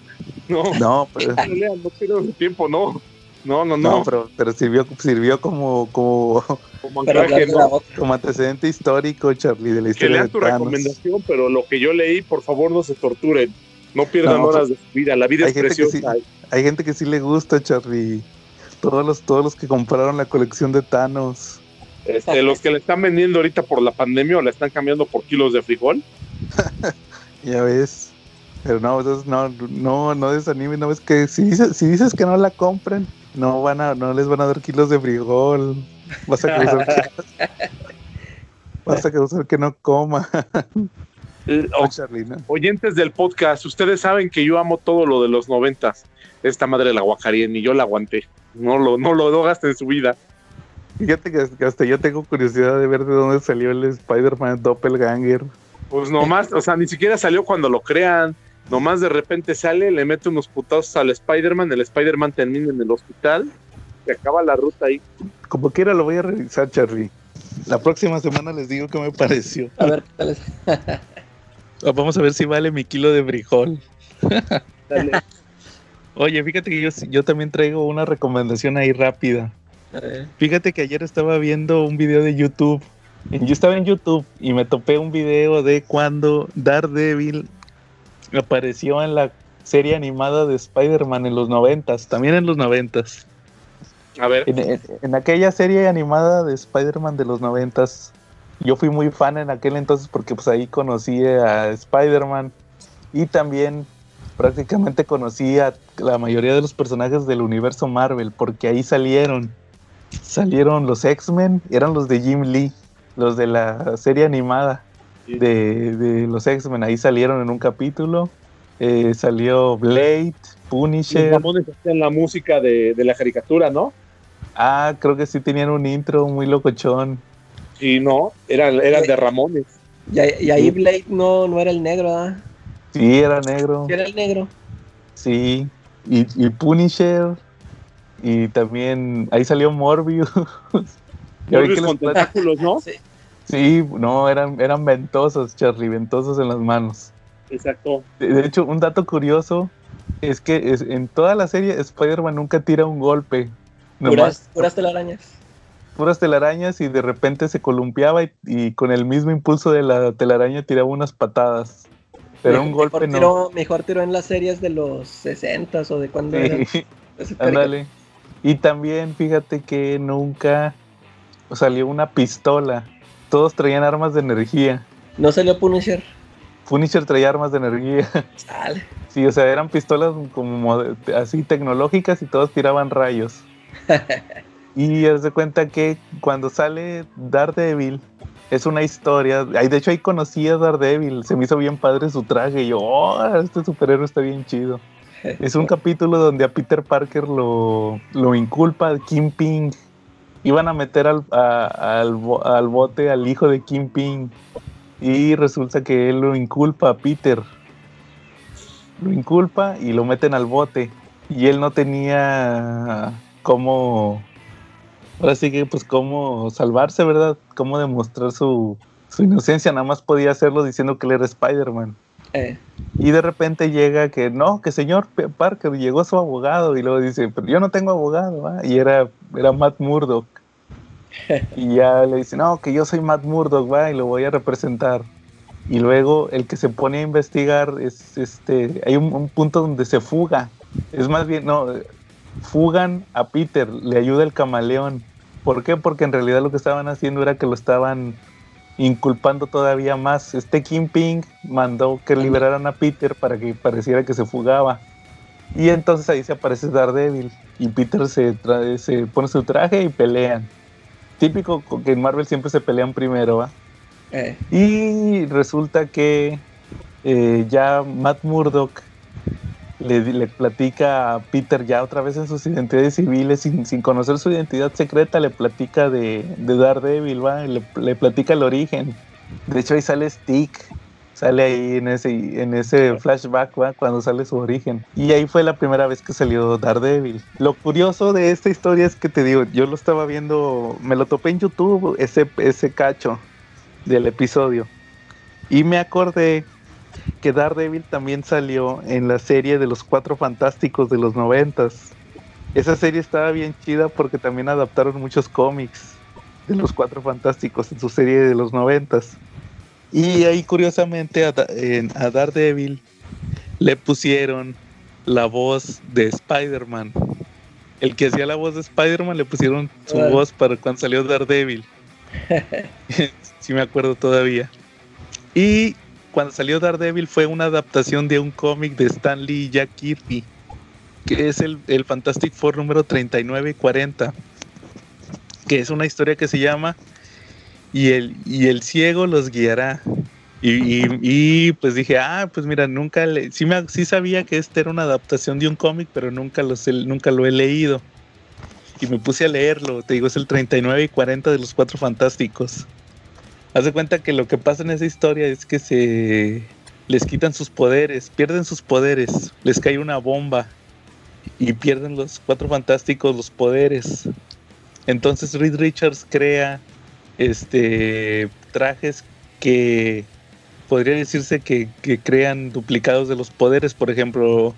No, No, pero, no la lean, no pierdan su tiempo, no. No, no, no, no. pero, pero sirvió, sirvió como, como, Como anclaje, no. como antecedente histórico, Charlie, de la Que historia lean de tu Thanos. recomendación, pero lo que yo leí, por favor, no se torturen. No pierdan No, horas de su vida. La vida hay es que preciosa. Hay gente que sí le gusta, Charlie. Todos los, todos los que compraron la colección de Thanos. Este, los que le están vendiendo ahorita por la pandemia o la están cambiando por kilos de frijol. Ya ves. Pero no, entonces no, no, no desanimen, no ves que si dices, si dices que no la compren, no van a, no les van a dar kilos de frijol. Vas a causar que, vas a causar que no coma. Eh, oyentes del podcast, ustedes saben que yo amo todo lo de los noventas. Esta madre la guacaría, ni yo la aguanté. No lo, no lo no gaste en su vida. Fíjate que, que hasta yo tengo curiosidad de ver de dónde salió el Spider-Man Doppelganger. Pues nomás, o sea, ni siquiera salió cuando lo crean. Nomás de repente sale, le mete unos putazos al Spider-Man, el Spider-Man termina en el hospital, se acaba la ruta ahí. Como quiera lo voy a revisar, Charlie. La próxima semana les digo qué me pareció. A ver, ¿qué tal es? Vamos a ver si vale mi kilo de frijol. Dale. Oye, fíjate que yo, yo también traigo una recomendación ahí rápida. Fíjate que ayer estaba viendo un video de YouTube. Yo estaba en YouTube y me topé un video de cuando Daredevil apareció en la serie animada de Spider-Man en los noventas, también en los noventas. A ver, En, en- en aquella serie animada de Spider-Man de los noventas, yo fui muy fan en aquel entonces porque pues ahí conocí a Spider-Man y también prácticamente conocí a la mayoría de los personajes del universo Marvel porque ahí salieron. Salieron los X-Men, eran los de Jim Lee, los de la serie animada de, de los X-Men, ahí salieron en un capítulo. Eh, salió Blade, los Punisher. Ramones hacían la música de, de la caricatura, ¿no? Ah, creo que sí tenían un intro muy locochón. Sí, no, eran, eran de Ramones. Y, ahí- y ahí Blade no, no era el negro, ¿ah? Sí, era negro. Sí Era el negro. Sí. Y, y Punisher. Y también ahí salió Morbius. Morbius que con tentáculos, ¿no? Sí. Sí, no, eran, eran ventosos, Charlie, ventosos en las manos. Exacto. De, de hecho, un dato curioso es que es- en toda la serie Spider-Man nunca tira un golpe. Nomás Puras, puras telarañas. puras telarañas y de repente se columpiaba y, y con el mismo impulso de la telaraña tiraba unas patadas. Pero un Mejor golpe no. tiró- Mejor tiró en las series de los 60 o de cuando era. Sí. Ándale. Y también fíjate que nunca salió una pistola. Todos traían armas de energía. No salió Punisher. Punisher traía armas de energía. Sí, o sea, eran pistolas como así tecnológicas y todos tiraban rayos. y haz de cuenta que cuando sale Daredevil es una historia. De hecho, ahí conocí a Daredevil. Se me hizo bien padre su traje. Y yo, oh, este superhéroe está bien chido. Es un capítulo donde a Peter Parker lo, lo inculpa Kingpin. Iban a meter al, al, bo- al bote al hijo de Kingpin. Y resulta que él lo inculpa a Peter. Lo inculpa y lo meten al bote. Y él no tenía cómo. Ahora sí que, pues, cómo salvarse, ¿verdad? Cómo demostrar su, su inocencia. Nada más podía hacerlo diciendo que él era Spider-Man. Eh, Y de repente llega que no, que señor Parker llegó su abogado y luego dice, pero yo no tengo abogado, ¿ah?". y era, era Matt Murdock. y ya le dice, no, que yo soy Matt Murdock, va, y lo voy a representar. Y luego el que se pone a investigar es este, hay un, un punto donde se fuga. Es más bien, no, fugan a Peter, le ayuda el camaleón. ¿Por qué? Porque en realidad lo que estaban haciendo era que lo estaban inculpando todavía más. Este Kingpin mandó que liberaran a Peter para que pareciera que se fugaba. Y entonces ahí se aparece Daredevil y Peter se, trae- se pone su traje y pelean. Típico co- que en Marvel siempre se pelean primero, ¿va? eh. Y resulta que eh, ya Matt Murdock le, le platica a Peter ya otra vez en sus identidades civiles, sin, sin conocer su identidad secreta, le platica de, de Daredevil, ¿va? Le, le platica el origen. De hecho, ahí sale Stick, sale ahí en ese, en ese flashback, ¿va? Cuando sale su origen. Y ahí fue la primera vez que salió Daredevil. Lo curioso de esta historia es que te digo, yo lo estaba viendo, me lo topé en YouTube, ese, ese cacho del episodio. Y me acordé que Daredevil también salió en la serie de los Cuatro Fantásticos de los noventas. Esa serie estaba bien chida porque también adaptaron muchos cómics de los Cuatro Fantásticos en su serie de los noventas. Y ahí curiosamente a, a Daredevil le pusieron la voz de Spider-Man. El que hacía la voz de Spider-Man le pusieron su voz para cuando salió Daredevil. sí me acuerdo todavía. Y cuando salió Daredevil fue una adaptación de un cómic de Stan Lee y Jack Kirby, que es el, el Fantastic Four número 39 y 40, que es una historia que se llama Y el, y el ciego los guiará. Y, y- pues dije, ah, pues mira, nunca le, sí, me, sí sabía que este era una adaptación de un cómic, pero nunca, los nunca lo he leído. Y me puse a leerlo, te digo, es el 39 y 40 de los Cuatro Fantásticos. Haz de cuenta que lo que pasa en esa historia es que se les quitan sus poderes, pierden sus poderes, les cae una bomba y pierden los Cuatro Fantásticos los poderes. Entonces Reed Richards crea este trajes que podría decirse que, crean duplicados de los poderes. Por ejemplo,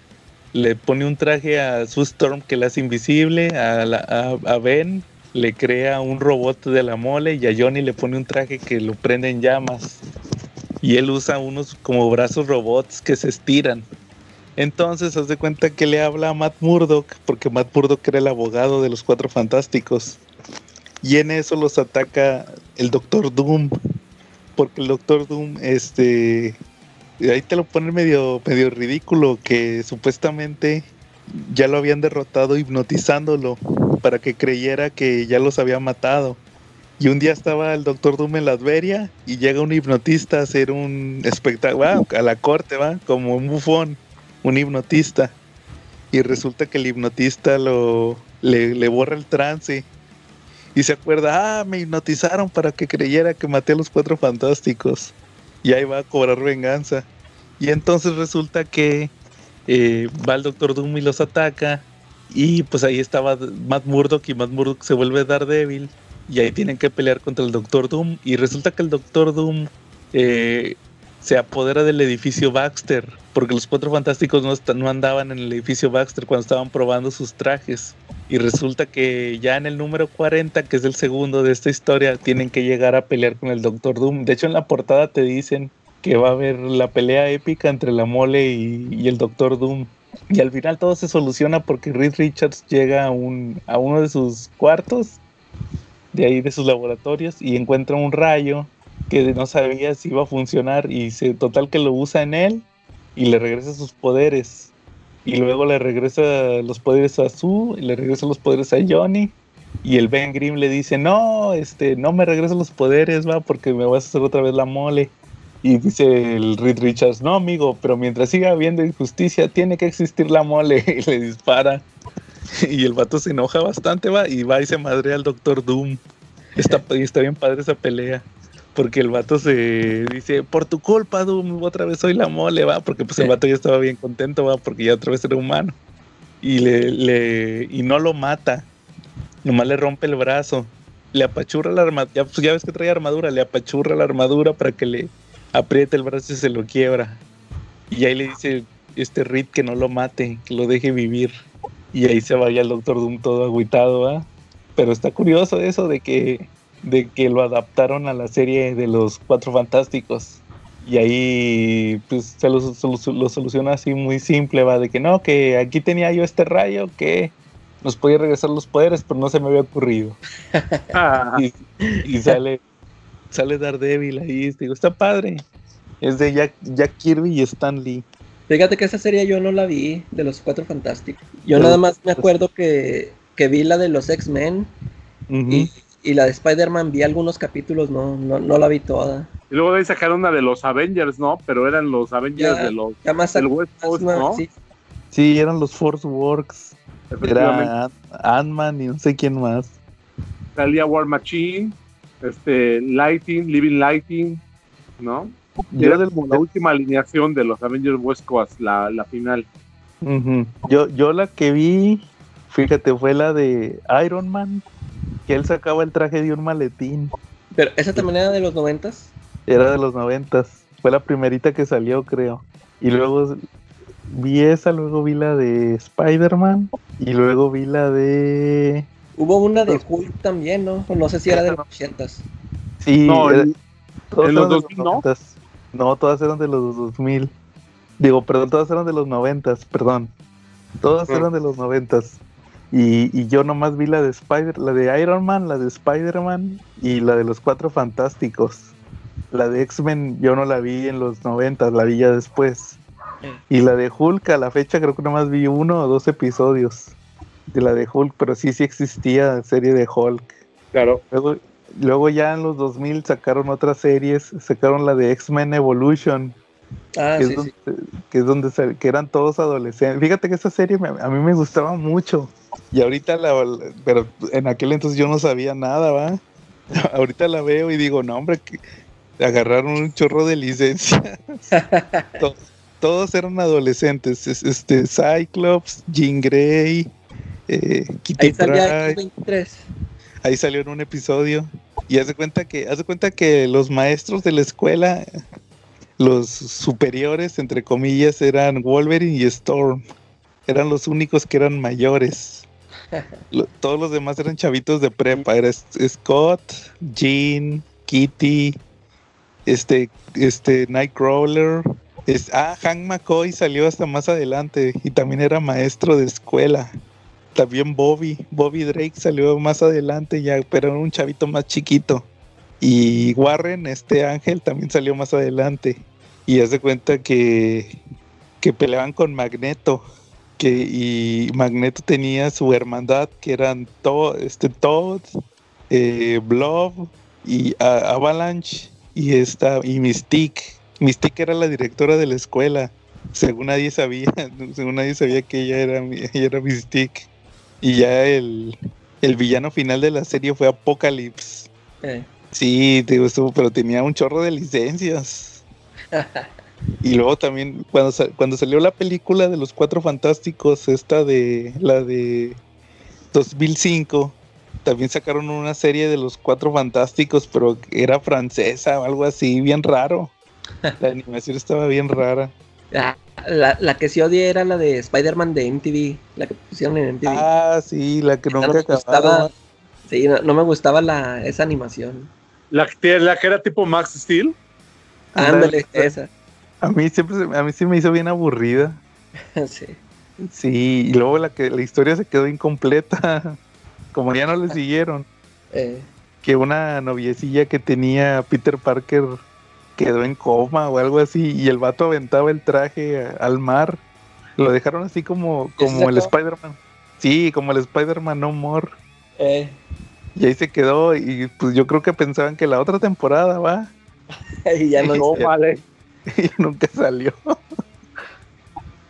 le pone un traje a Sue Storm que la hace invisible, a, la- a- a Ben le crea un robot de la mole y a Johnny le pone un traje que lo prende en llamas. Y él usa unos como brazos robots que se estiran. Entonces, haz de cuenta que le habla a Matt Murdock, porque Matt Murdock era el abogado de los Cuatro Fantásticos. Y en eso los ataca el Doctor Doom. Porque el Doctor Doom, este. Ahí te lo pone medio, medio ridículo. Que supuestamente ya lo habían derrotado hipnotizándolo. Para que creyera que ya los había matado. Y un día estaba el Doctor Doom en la Adveria. Y llega un hipnotista a hacer un espectáculo. A la corte, va. Como un bufón. Un hipnotista. Y resulta que el hipnotista lo. Le, borra el trance y se acuerda, ah, me hipnotizaron para que creyera que maté a los cuatro fantásticos. Y ahí va a cobrar venganza. Y entonces resulta que eh, va el Doctor Doom y los ataca. Y pues ahí estaba Matt Murdock y Matt Murdock se vuelve Daredevil. Y ahí tienen que pelear contra el Doctor Doom. Y resulta que el Doctor Doom eh, se apodera del edificio Baxter. Porque los cuatro fantásticos no, no andaban en el edificio Baxter cuando estaban probando sus trajes. Y resulta que ya en el número 40, que es el segundo de esta historia, tienen que llegar a pelear con el Doctor Doom. De hecho, en la portada te dicen que va a haber la pelea épica entre la mole y el Doctor Doom. Y al final todo se soluciona porque Reed Richards llega a, un, a uno de sus cuartos, de ahí de sus laboratorios, y encuentra un rayo que no sabía si iba a funcionar. Y se, total que lo usa en él y le regresa sus poderes. Y luego le regresa los poderes a Sue, y le regresa los poderes a Johnny. Y el Ben Grimm le dice, no, este, no me regreses los poderes, va, porque me vas a hacer otra vez la mole. Y dice el Reed Richards, no, amigo, pero mientras siga habiendo injusticia, tiene que existir la mole. Y le dispara. Y el vato se enoja bastante, va, y va y se madrea al Doctor Doom. Está, y está bien padre esa pelea. Porque el vato se dice, por tu culpa, Doom, otra vez soy la mole, va, porque pues el vato ya estaba bien contento, va, porque ya otra vez era humano. Y le, le, y no lo mata, nomás le rompe el brazo, le apachurra la armadura, ya, pues, ya ves que trae armadura, le apachurra la armadura para que le apriete el brazo y se lo quiebra. Y ahí le dice este Reed que no lo mate, que lo deje vivir. Y ahí se vaya el Doctor Doom todo agüitado, ¿va? Pero está curioso eso de que de que lo adaptaron a la serie de los Cuatro Fantásticos. Y ahí pues se lo, solu- lo soluciona así muy simple, va, de que no, que aquí tenía yo este rayo que nos podía regresar los poderes, pero no se me había ocurrido. Ah, Y, y sale, sale Daredevil ahí, digo, está padre. Es de Jack, Jack Kirby y Stan Lee. Fíjate que esa serie yo no la vi, de los Cuatro Fantásticos. Yo Pero- nada más me acuerdo que, que vi la de los X-Men y, y la de Spider-Man vi algunos capítulos, no, no, no la vi toda. y luego de ahí sacaron una de los Avengers, ¿no? Pero eran los Avengers Ya, de los Ya más, del West Coast, ¿no? sí, Sí, eran los Force Works. Era Ant- Ant-Man y no sé quién más. Salía War Machine, este, Lighting, Living Lighting, ¿no? Y Yo, era del- como la última alineación de los Avengers West Coast, la, la final. Yo, yo la que vi, fíjate, fue la de Iron Man, que él sacaba el traje de un maletín. Pero esa también era de los noventas. Era de los noventas. Fue la primerita que salió, creo. Y luego vi esa, luego vi la de Spider-Man. Y luego vi la de... Hubo una de Hulk también, ¿no? No sé si era de los ochentas. Sí, No, era- en- todas en los eran de 2000, ¿no? 90s. No, todas eran de los 2000. Digo, perdón, todas eran de los 90, perdón. Todas eran de los 90. Y, y yo nomás vi la de Spider, la de Iron Man, la de Spider-Man y la de los Cuatro Fantásticos. La de X-Men yo no la vi en los 90, la vi ya después. Y la de Hulk a la fecha creo que nomás vi uno o dos episodios de la de Hulk, pero sí, sí existía serie de Hulk. Claro. Luego, luego ya en los 2000 sacaron otras series, sacaron la de X-Men Evolution, Ah, que, sí, es donde, sí. que es donde que eran todos adolescentes. Fíjate que esa serie me- a mí me gustaba mucho. Y ahorita la, la- pero en aquel entonces yo no sabía nada, ¿va? ahorita la veo y digo, no, hombre, que agarraron un chorro de licencia. To- todos eran adolescentes, es- este Cyclops, Jean Grey, eh, Ahí salía Pryde. X23. Ahí salió en un episodio. Y hace cuenta que, hace cuenta que los maestros de la escuela, los superiores, entre comillas, eran Wolverine y Storm. Eran los únicos que eran mayores. Lo- todos los demás eran chavitos de prepa. Era Scott, Jean, Kitty, este, este Nightcrawler. Es, ah, Hank McCoy salió hasta más adelante y también era maestro de escuela. También Bobby, Bobby Drake salió más adelante ya, pero era un chavito más chiquito. Y Warren, este ángel, también salió más adelante. Y hace cuenta que, que peleaban con Magneto. Que, y Magneto tenía su hermandad, que eran to, este, Todd, eh, Blob y Avalanche y, esta, y Mystique. Mystique era la directora de la escuela. Según nadie sabía, según nadie sabía que ella era, ella era Mystique. Y ya el, el villano final de la serie fue Apocalypse. Eh. Sí, te digo, estuvo, pero tenía un chorro de licencias. Y luego también, cuando, sa- cuando salió la película de los Cuatro Fantásticos, esta de la de 2005, también sacaron una serie de los Cuatro Fantásticos, pero era francesa o algo así, bien raro. La animación estaba bien rara. La, la que sí odié era la de Spider-Man de MTV. La que pusieron en MTV. Ah, sí, la que Esa no nunca me gustaba. Sí, no, no me gustaba la, esa animación. La, que- la que era tipo Max Steel. Ándale, esa. A mí siempre, se- a mí sí me hizo bien aburrida. sí. Sí, y luego la que la historia se quedó incompleta. Como ya no le siguieron. Eh, Que una noviecilla que tenía Peter Parker quedó en coma o algo así. Y el vato aventaba el traje al mar. Lo dejaron así como, ¿Ya se como el? Spider-Man. Sí, como el Spider-Man No More. eh, Y ahí se quedó. Y pues yo creo que pensaban que la otra temporada va. y ya no. No, vale. y nunca salió.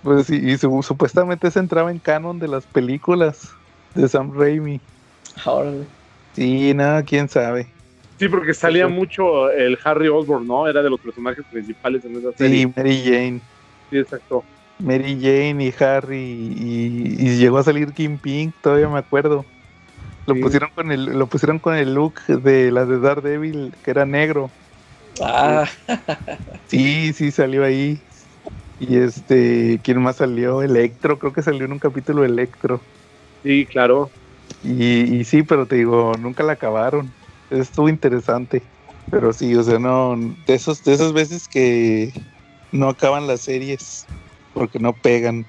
Pues sí, y su- supuestamente se entraba en canon de las películas de Sam Raimi. Órale. Sí, nada, quién sabe. Sí, porque salía mucho el Harry Osborn, ¿no? Era de los personajes principales en esa serie. Sí, Mary Jane. Sí, exacto. Mary Jane y Harry y, y llegó a salir Kim Pink, todavía me acuerdo. Lo Sí. pusieron con el lo pusieron con el look de la de Daredevil que era negro. Ah, Sí, sí salió ahí. Y este, ¿quién más salió? Electro, creo que salió en un capítulo Electro. Sí, claro. Y, y sí, pero te digo, nunca la acabaron. Estuvo interesante. Pero sí, o sea, no, de esos, de esas veces que no acaban las series porque no pegan.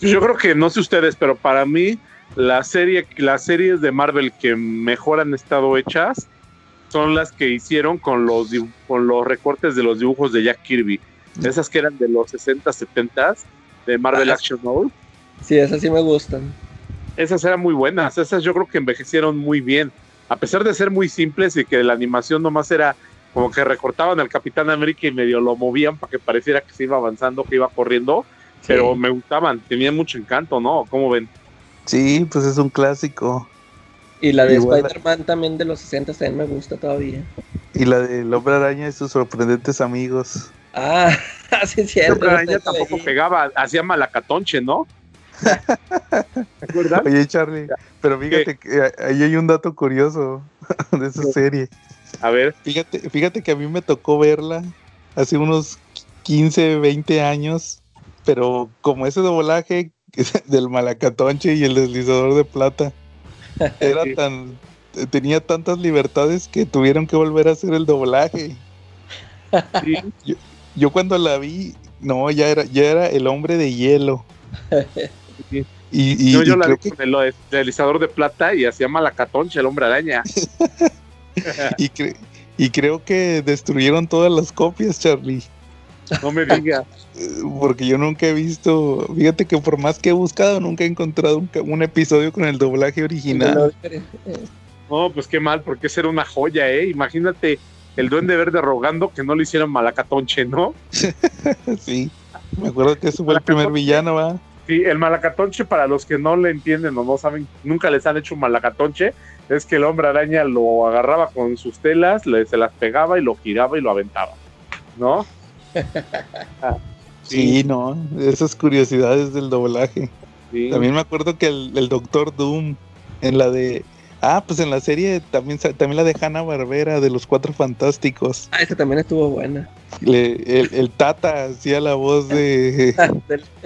Yo creo que no sé ustedes, pero para mí la serie, las series de Marvel que mejor han estado hechas son las que hicieron con los con los recortes de los dibujos de Jack Kirby. Esas que eran de los 60, 70 de Marvel Ajá. Action Mode. sí, esas sí me gustan. Esas eran muy buenas. Esas yo creo que envejecieron muy bien. A pesar de ser muy simples y que la animación nomás era como que recortaban al Capitán América y medio lo movían para que pareciera que se iba avanzando, que iba corriendo. pero me gustaban, tenían mucho encanto, ¿no? ¿Cómo ven? Sí, pues es un clásico. Y la de Spider-Man también de los 60 también me gusta todavía. Y la del hombre araña y sus sorprendentes amigos. Ah, sí es cierto. Siempre araña no te tampoco pegaba, hacía malacatonche, ¿no? ¿Te acuerdas? Oye, Charlie, pero fíjate que eh, ahí hay un dato curioso de esa serie. A ver, Fíjate, fíjate que a mí me tocó verla hace unos 15, 20 años, pero como ese doblaje del malacatonche y el deslizador de plata era Sí. tan tenía tantas libertades que tuvieron que volver a hacer el doblaje. sí, Yo cuando la vi, no, ya era ya era el hombre de hielo. Sí. Y, y- yo, yo y la vi que, con el deslizador de plata y hacía malacatonche el hombre araña. y, cre- y creo que destruyeron todas las copias, Charlie. No me digas. Porque yo nunca he visto, fíjate que por más que he buscado, nunca he encontrado un episodio con el doblaje original. Eh, No, pues qué mal, porque esa era una joya, ¿eh? Imagínate el duende verde rogando que no le hicieran malacatonche, ¿no? Sí, me acuerdo que ese fue el primer villano, ¿va? Sí, el malacatonche, para los que no le entienden o no saben, nunca les han hecho un malacatonche, es que el hombre araña lo agarraba con sus telas, le, se las pegaba y lo giraba y lo aventaba, ¿no? Ah, Sí, no, esas curiosidades del doblaje. sí. También me acuerdo que el, el Doctor Doom, en la de... Ah, pues en la serie también, también la de Hanna Barbera, de los Cuatro Fantásticos. Ah, esa también estuvo buena. Le- el, el Tata hacía la voz de...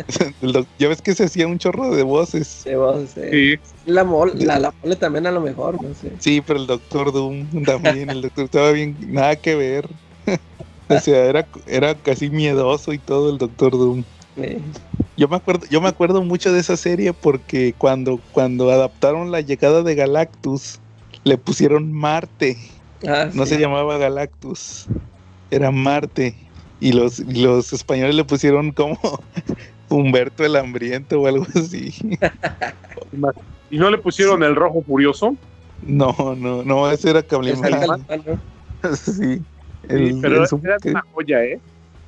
Doc- ya ves que se hacía un chorro de voces. de voz, eh. Sí, La, mol, la, la mole también a lo mejor, no sé. Sí, pero el Doctor Doom también, el Doctor estaba bien, nada que ver. O sea, era, era casi miedoso y todo el Doctor Doom. Eh, Yo me acuerdo, yo me acuerdo mucho de esa serie porque cuando, cuando adaptaron la llegada de Galactus, le pusieron Marte. ah, No sí. se llamaba Galactus, era Marte. Y los, los españoles le pusieron como Humberto el Hambriento o algo así. y no le pusieron el rojo furioso, No, no, no, ese era Es Calimán. Sí. Pero el era una joya, ¿eh?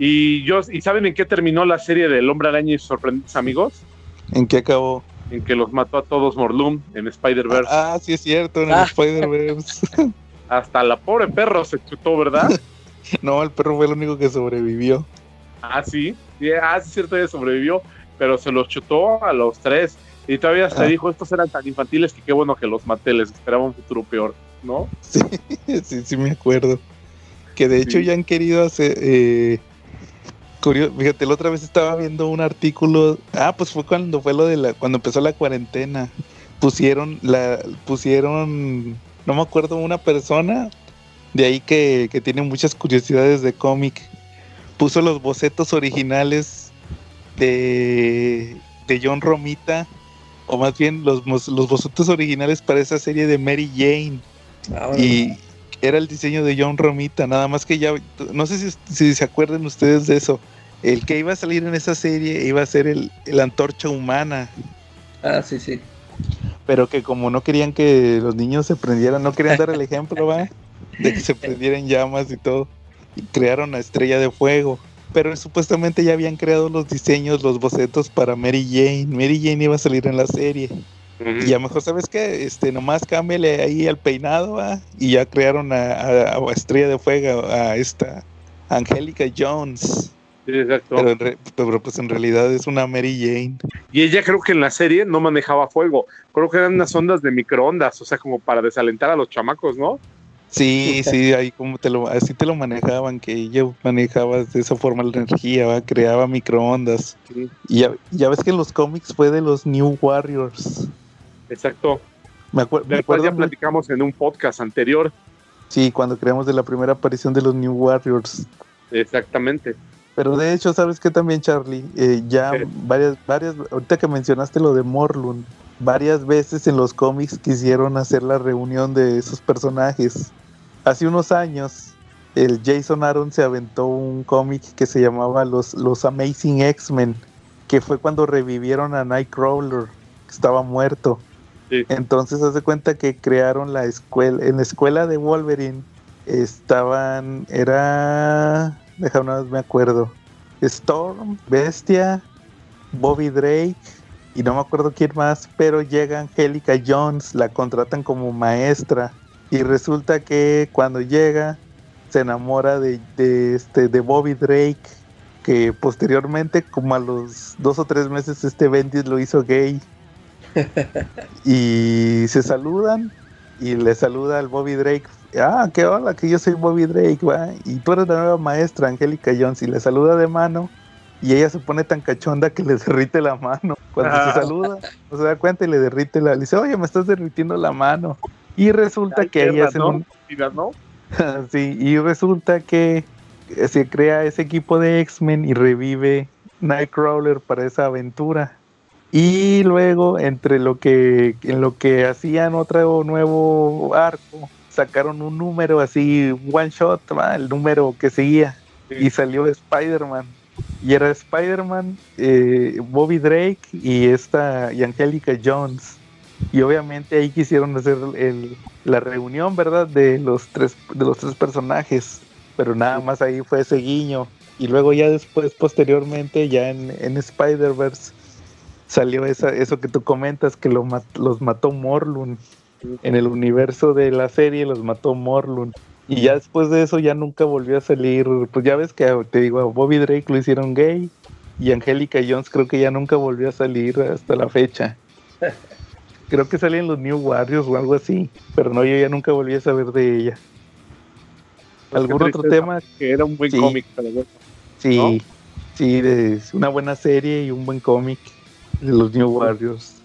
Y yo, ¿y saben en qué terminó la serie del Hombre Araña y sus sorprendentes amigos? ¿En qué acabó? En que los mató a todos Morlun en Spider-Verse. Ah, sí es cierto, en el Ah. Spider-Verse. Hasta la pobre perro se chutó, ¿verdad? no, el perro fue el único que sobrevivió. ah, sí. Sí, Ah, sí, es cierto, ella sobrevivió, pero se los chutó a los tres. Y todavía se Ah. dijo, estos eran tan infantiles que qué bueno que los maté, les esperaba un futuro peor, ¿no? Sí, sí, sí me acuerdo. Que de hecho ya han querido hacer... Eh, curio- fíjate, la otra vez estaba viendo un artículo... Ah, pues fue cuando fue lo de la... Cuando empezó la cuarentena. Pusieron la... Pusieron... No me acuerdo, una persona de ahí que, que tiene muchas curiosidades de cómic. Puso los bocetos originales de, de John Romita. O más bien los, los bocetos originales para esa serie de Mary Jane. Ah, bueno. Y era el diseño de John Romita, nada más que ya, no sé si, si se acuerdan ustedes de eso. El que iba a salir en esa serie iba a ser el, el antorcha humana, Ah, sí, sí. pero que como no querían que los niños se prendieran, no querían dar el ejemplo, ¿va? De que se prendieran llamas y todo. Y crearon a Estrella de Fuego. Pero supuestamente ya habían creado los diseños, los bocetos para Mary Jane. Mary Jane iba a salir en la serie. Y a lo mejor, ¿sabes qué? Este, nomás cámbiale ahí al peinado, ¿va? Y ya crearon a, a- a Estrella de Fuego, a esta Angélica Jones. Sí, exacto. Pero, re- pero, pues en realidad es una Mary Jane. Y ella creo que en la serie no manejaba fuego. Creo que eran unas ondas de microondas, o sea, como para desalentar a los chamacos, ¿no? Sí, sí, ahí como te lo, así te lo manejaban, que ella manejaba de esa forma la energía, ¿va? creaba microondas. Sí. Y ya, ya ves que en los cómics fue de los New Warriors. Exacto. Me, acuer- me acuerdo ya platicamos en un podcast anterior. Sí, cuando creamos de la primera aparición de los New Warriors. Exactamente. Pero de hecho, ¿sabes qué también, Charlie? Eh, ya varias, varias, ahorita que mencionaste lo de Morlun, varias veces en los cómics quisieron hacer la reunión de esos personajes. Hace unos años, el Jason Aaron se aventó un cómic que se llamaba Los, los Amazing X-Men, que fue cuando revivieron a Nightcrawler, que estaba muerto. Entonces, hace cuenta que crearon la escuela, en la escuela de Wolverine estaban, era, déjame ver, me acuerdo, Storm, Bestia, Bobby Drake y no me acuerdo quién más, pero llega Angélica Jones, la contratan como maestra y resulta que cuando llega se enamora de, de este de Bobby Drake que posteriormente como a los dos o tres meses este Bendis lo hizo gay y se saludan y le saluda al Bobby Drake ah qué hola que yo soy Bobby Drake va y tú eres la nueva maestra Angélica Jones y le saluda de mano y ella se pone tan cachonda que le derrite la mano. Cuando Ah. se saluda, no se da cuenta y le derrite la. Le dice, oye, me estás derritiendo la mano. Y resulta Ay, que ella un. ¿no? sí, y resulta que se crea ese equipo de X-Men y revive Nightcrawler para esa aventura. Y luego, entre lo que, en lo que hacían otro nuevo arco, sacaron un número así, one shot, ¿va? el número que seguía, y salió Spider-Man. Y era Spider-Man, eh, Bobby Drake y esta, y Angélica Jones. Y obviamente ahí quisieron hacer el- la reunión, ¿verdad? De los tres, de los tres personajes. Pero nada más ahí fue ese guiño. Y luego ya después, posteriormente, ya en, en Spider-Verse, salió esa, eso que tú comentas, que lo mat- los mató Morlun. En el universo de la serie los mató Morlun. Y ya después de eso ya nunca volvió a salir. Pues ya ves que te digo, a Bobby Drake lo hicieron gay. Y Angélica Jones creo que ya nunca volvió a salir hasta la fecha. Creo que salían los New Warriors o algo así. Pero no, yo ya nunca volví a saber de ella. ¿Algún Qué otro tema? Que era un buen Sí. cómic, pero bueno. Sí, ¿no? sí, de- es una buena serie y un buen cómic de los New Warriors.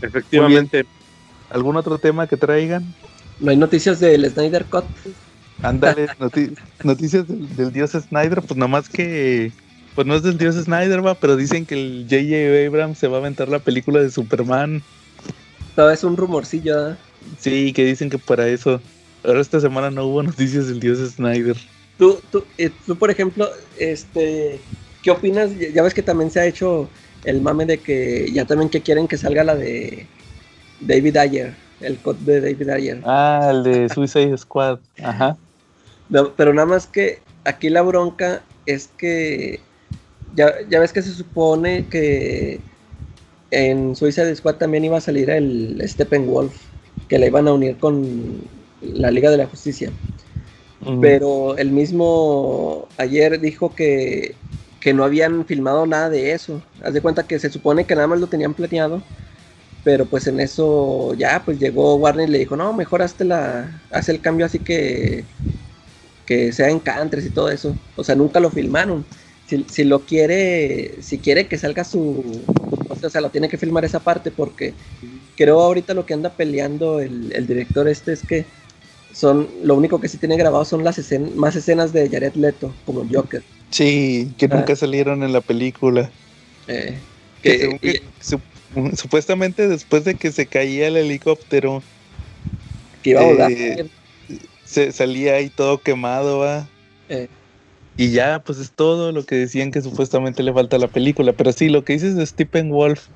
Efectivamente. ¿Algún otro tema que traigan? No hay noticias del Snyder Cut. Ándale, noti- noticias del, del dios Snyder, pues nomás que, pues no es del dios Snyder, va, pero dicen que el J.J. Abrams se va a aventar la película de Superman. Todo es un rumorcillo. ¿eh? Sí, que dicen que para eso. Ahora esta semana no hubo noticias del dios Snyder. Tú, tú, eh, tú, por ejemplo, este, ¿qué opinas? Ya- Ya ves que también se ha hecho el mame de que ya también que quieren que salga la de David Ayer, el cut de David Ayer. Ah, el de Suicide Squad. Ajá. No, pero nada más que aquí la bronca es que ya, ya ves que se supone que en Suicide Squad también iba a salir el Steppenwolf, que la iban a unir con la Liga de la Justicia. Pero el mismo ayer dijo que, que no habían filmado nada de eso. Haz de cuenta que se supone que nada más lo tenían planeado. Pero pues en eso ya, pues llegó Warner y le dijo, no, mejor hazte la, haz el cambio así que, que sea en countries y todo eso. O sea, nunca lo filmaron. Si, si lo quiere, si quiere que salga su, o sea, lo tiene que filmar esa parte porque creo ahorita lo que anda peleando el, el director este es que son lo único que sí tiene grabado son las escen- más escenas de Jared Leto como Joker Sí, que Ah. nunca salieron en la película. Eh, Que que- según que y- sup- supuestamente después de que se caía el helicóptero, que iba a volar eh, se salía ahí todo quemado, va. Eh, Y ya, pues es todo lo que decían que supuestamente le falta a la película. Pero sí, lo que dices de Stephen Wolf,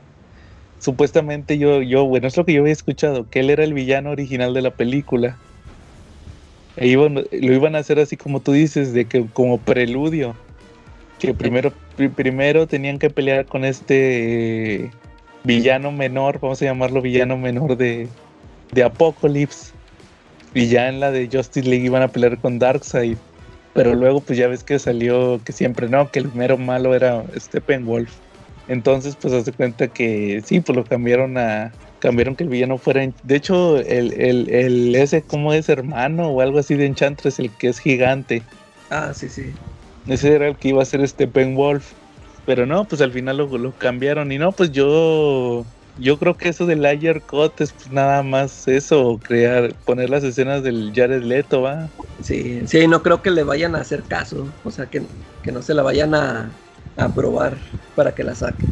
supuestamente yo, yo, bueno, es lo que yo había escuchado, que él era el villano original de la película. E iban- lo iban a hacer así como tú dices, de que como preludio. Que primero, pri- primero tenían que pelear con este villano menor, vamos a llamarlo villano menor de, de Apocalypse. Y ya en la de Justice League iban a pelear con Darkseid. Pero luego pues ya ves que salió que siempre no, que el mero malo era Steppenwolf. Entonces pues hace cuenta que sí, pues lo cambiaron a... Cambiaron que el villano fuera... De hecho, el, el, el ese como es hermano o algo así de Enchantress, el que es gigante. ah sí sí Ese era el que iba a ser Steppenwolf. Pero no, pues al final lo, lo cambiaron. Y no, pues yo... Yo creo que eso del Ayer Cut es pues nada más eso, crear, poner las escenas del Jared Leto, va. sí sí no creo que le vayan a hacer caso o sea que, que no se la vayan a, a probar para que la saquen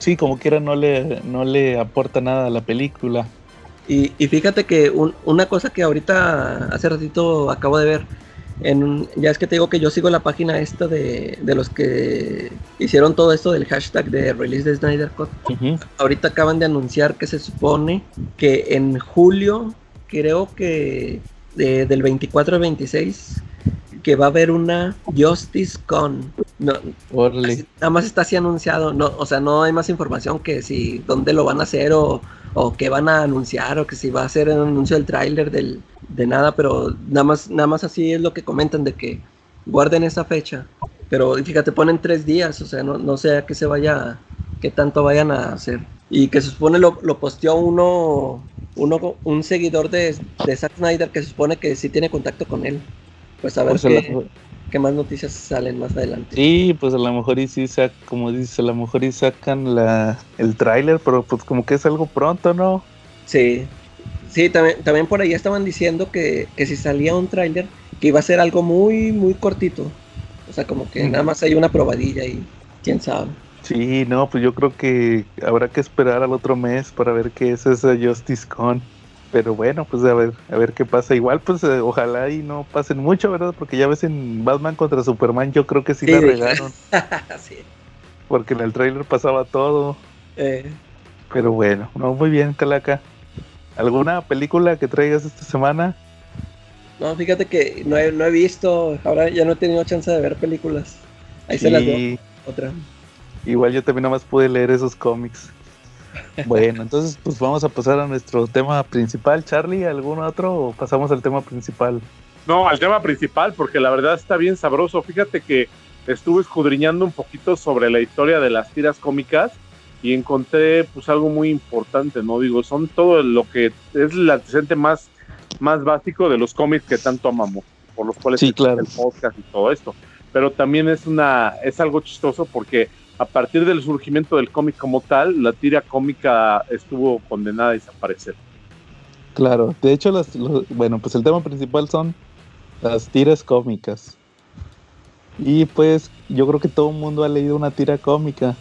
Sí, como quiera no le, no le aporta nada a la película. Y, y fíjate que un- una cosa que ahorita hace ratito acabo de ver, en un- ya es que te digo que yo sigo la página esta de, de los que hicieron todo esto del hashtag de release de Snyder Cut. Ahorita acaban de anunciar que se supone que en julio, creo que de- del 24 al 26, que va a haber una Justice Con. No, así- nada más está así anunciado, no, o sea, no hay más información que si dónde lo van a hacer o, o qué van a anunciar o que si va a ser un anuncio del tráiler del de nada, pero nada más nada más así es lo que comentan de que guarden esa fecha. Pero fíjate, ponen tres días, o sea, no, no sé a qué se vaya, qué tanto vayan a hacer. Y que se supone lo, lo posteó uno, uno, un seguidor de, de Zack Snyder que se supone que sí tiene contacto con él. Pues a ver Pues qué más noticias salen más adelante. Sí, pues a lo mejor y sí sac- como dices, a lo mejor y sacan la el tráiler, pero pues como que es algo pronto, ¿no? Sí, sí, también, también por ahí estaban diciendo que, que si salía un tráiler, que iba a ser algo muy, muy cortito. O sea, como que nada más hay una probadilla y quién sabe. Sí, no, pues yo creo que habrá que esperar al otro mes para ver qué es esa Justice Con. Pero bueno, pues a ver, a ver qué pasa. Igual, pues eh, ojalá y no pasen mucho, ¿verdad? Porque ya ves en Batman contra Superman, yo creo que sí, Sí, la regaron. Sí. Porque en el tráiler pasaba todo. Eh, Pero bueno, no, muy bien, Calaca. ¿Alguna película que traigas esta semana? no, fíjate que no he, no he visto, ahora ya no he tenido chance de ver películas. Ahí se las Sí, otra. igual yo también nada más pude leer esos cómics. Bueno, entonces pues vamos a pasar a nuestro tema principal. Charlie, ¿algún otro o pasamos al tema principal? No, al tema principal, porque la verdad está bien sabroso. Fíjate que estuve escudriñando un poquito sobre la historia de las tiras cómicas y encontré pues algo muy importante, ¿no? Digo, son todo lo que es el antecedente más, más básico de los cómics que tanto amamos, por los cuales Sí, claro. el podcast y todo esto. Pero también es una, es algo chistoso porque a partir del surgimiento del cómic como tal, la tira cómica estuvo condenada a desaparecer. Claro, de hecho, las, bueno, pues el tema principal son las tiras cómicas. Y pues yo creo que todo el mundo ha leído una tira cómica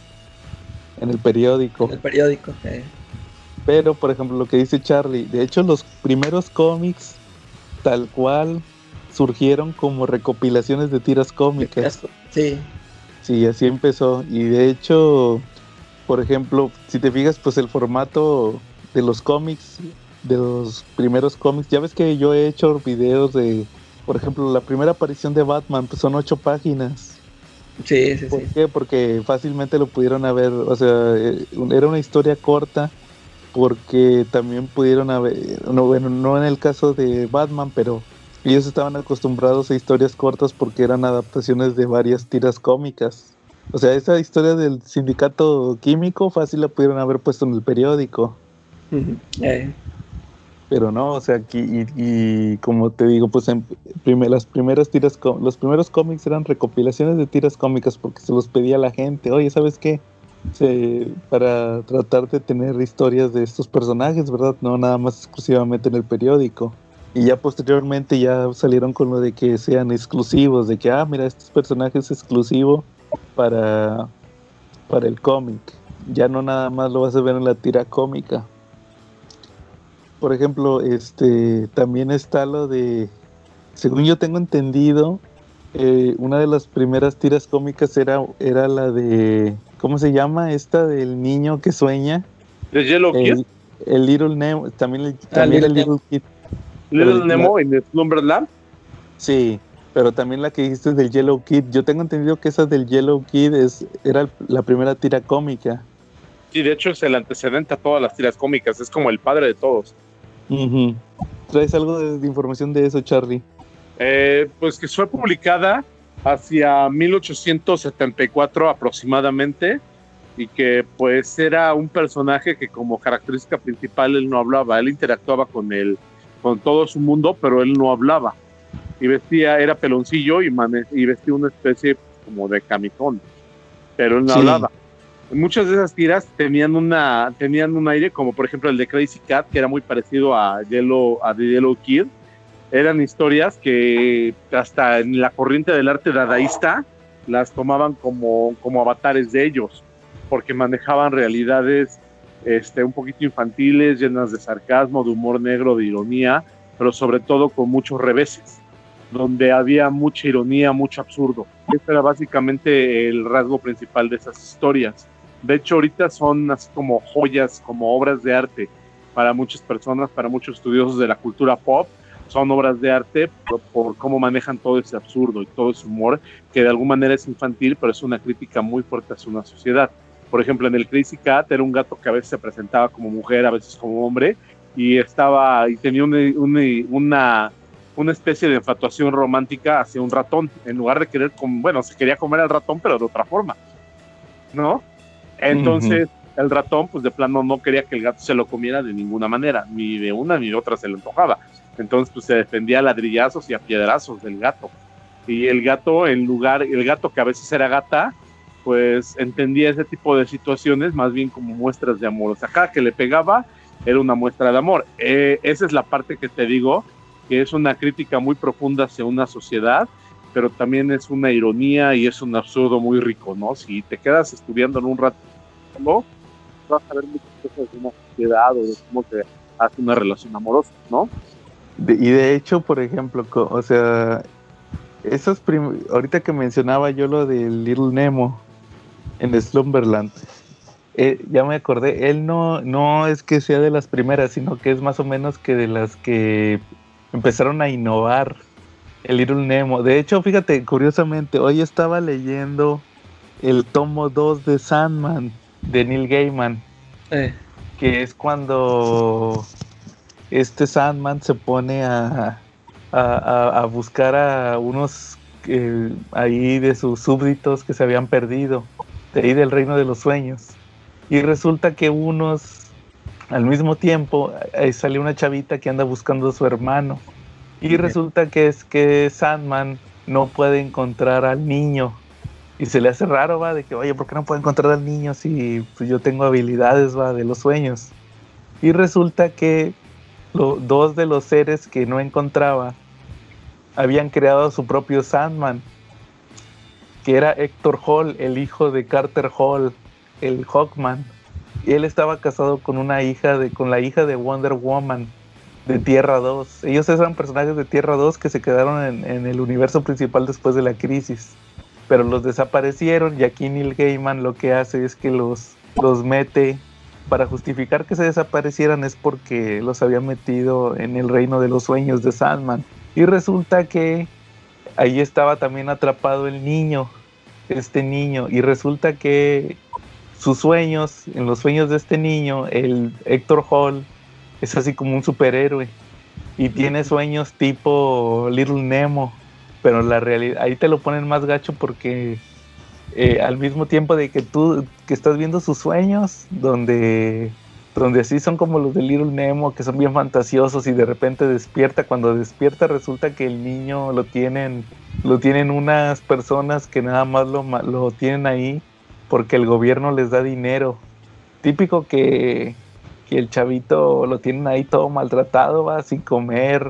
en el periódico. En el periódico. eh. Pero, por ejemplo, lo que dice Charlie, de hecho los primeros cómics tal cual surgieron como recopilaciones de tiras cómicas. Sí, Sí, así empezó. Y de hecho, por ejemplo, si te fijas, pues el formato de los cómics, de los primeros cómics, ya ves que yo he hecho videos de, por ejemplo, la primera aparición de Batman, pues son ocho páginas. Sí, sí, ¿Por sí. qué? Porque fácilmente lo pudieron haber, o sea, eh, era una historia corta, porque también pudieron haber, no, bueno, no en el caso de Batman, pero ellos estaban acostumbrados a historias cortas porque eran adaptaciones de varias tiras cómicas. O sea, esa historia del sindicato químico fácil la pudieron haber puesto en el periódico. Eh. Pero no, o sea, aquí, y, y como te digo, pues en prime- las primeras tiras, los primeros cómics eran recopilaciones de tiras cómicas porque se los pedía la gente. Oye, ¿sabes qué? Se- para tratar de tener historias de estos personajes, ¿verdad? No nada más exclusivamente en el periódico. Y ya posteriormente ya salieron con lo de que sean exclusivos, de que, ah, mira, este personaje es exclusivo para, para el cómic. Ya no nada más lo vas a ver en la tira cómica por ejemplo, este también está lo de, según yo tengo entendido, eh, una de las primeras tiras cómicas era, era la de, ¿cómo se llama? Esta del niño que sueña. ¿De Yellow Kid? El, el Little Nemo, también, el, Ah, el Little Little Kid. Little pero- Nemo en Slumberland. Sí, pero también la que dijiste del Yellow Kid. Yo tengo entendido que esa del Yellow Kid es, era el- la primera tira cómica. Sí, de hecho es el antecedente a todas las tiras cómicas, es como el padre de todos. Ujú. ¿Traes algo de, de información de eso, Charlie? Eh, pues que fue publicada hacia 1874 aproximadamente y que pues era un personaje que como característica principal él no hablaba, él interactuaba con él, con todo su mundo, pero él no hablaba. Y vestía, era peloncillo y, y vestía una especie como de camisón, pero él no Sí. hablaba. Muchas de esas tiras tenían una tenían un aire como por ejemplo el de Crazy Cat que era muy parecido a Yellow a The Yellow Kid eran historias que hasta en la corriente del arte dadaísta las tomaban como, como avatares de ellos, porque manejaban realidades este, un poquito infantiles, llenas de sarcasmo, de humor negro, de ironía, pero sobre todo con muchos reveses, donde había mucha ironía, mucho absurdo. Ese era básicamente el rasgo principal de esas historias. De hecho, ahorita son así como joyas, como obras de arte para muchas personas, para muchos estudiosos de la cultura pop, son obras de arte por, por, cómo manejan todo ese absurdo y todo ese humor, que de alguna manera es infantil, pero es una crítica muy fuerte hacia una sociedad. Por ejemplo, en el Crazy Cat era un gato que a veces se presentaba como mujer, a veces como hombre, y estaba y tenía una, una, una especie de infatuación romántica hacia un ratón, en lugar de querer, com bueno, se quería comer al ratón, pero de otra forma, ¿no? Entonces, el ratón, pues de plano no quería que el gato se lo comiera de ninguna manera, ni de una ni de otra se le antojaba. Entonces, pues se defendía a ladrillazos y a piedrazos del gato. Y el gato, en lugar, el gato que a veces era gata, pues entendía ese tipo de situaciones más bien como muestras de amor. O sea, cada que le pegaba era una muestra de amor. Eh, esa es la parte que te digo, que es una crítica muy profunda hacia una sociedad, pero también es una ironía y es un absurdo muy rico, ¿no? Si te quedas estudiando en un rato, ¿no? vas a ver muchas cosas de una sociedad o de cómo se hace una relación amorosa, ¿no? Y de hecho, por ejemplo, o sea, esos ahorita que mencionaba yo lo de Little Nemo en Slumberland, eh, ya me acordé, él no, no es que sea de las primeras, sino que es más o menos que de las que empezaron a innovar el Little Nemo. De hecho, fíjate, curiosamente, hoy estaba leyendo el tomo 2 de Sandman de Neil Gaiman, Eh, que es cuando este Sandman se pone a, a, a- a buscar a unos eh, ahí de sus súbditos que se habían perdido, de ahí del reino de los sueños. Y resulta que unos, al mismo tiempo, eh, sale una chavita que anda buscando a su hermano. Y Bien. resulta que es que Sandman no puede encontrar al niño. Y se le hace raro, va, de que, oye, ¿por qué no puedo encontrar al niño si pues, yo tengo habilidades, va, de los sueños? Y resulta que lo- dos de los seres que no encontraba habían creado su propio Sandman, que era Héctor Hall, el hijo de Carter Hall, el Hawkman. Y él estaba casado con una hija de, con la hija de Wonder Woman de Tierra 2. Ellos eran personajes de Tierra 2 que se quedaron en, el universo principal después de la crisis. Pero los desaparecieron y aquí Neil Gaiman lo que hace es que los, los mete para justificar que se desaparecieran es porque los había metido en el reino de los sueños de Sandman. Y resulta que ahí estaba también atrapado el niño, este niño, y resulta que sus sueños, en los sueños de este niño, el Héctor Hall es así como un superhéroe y tiene sueños tipo Little Nemo, pero la realidad ahí te lo ponen más gacho porque eh, al mismo tiempo de que tú que estás viendo sus sueños, donde donde sí son como los de Little Nemo, que son bien fantasiosos y de repente despierta, cuando despierta resulta que el niño lo tienen lo tienen unas personas que nada más lo, lo tienen ahí porque el gobierno les da dinero. Típico que, que el chavito lo tienen ahí todo maltratado, va sin comer,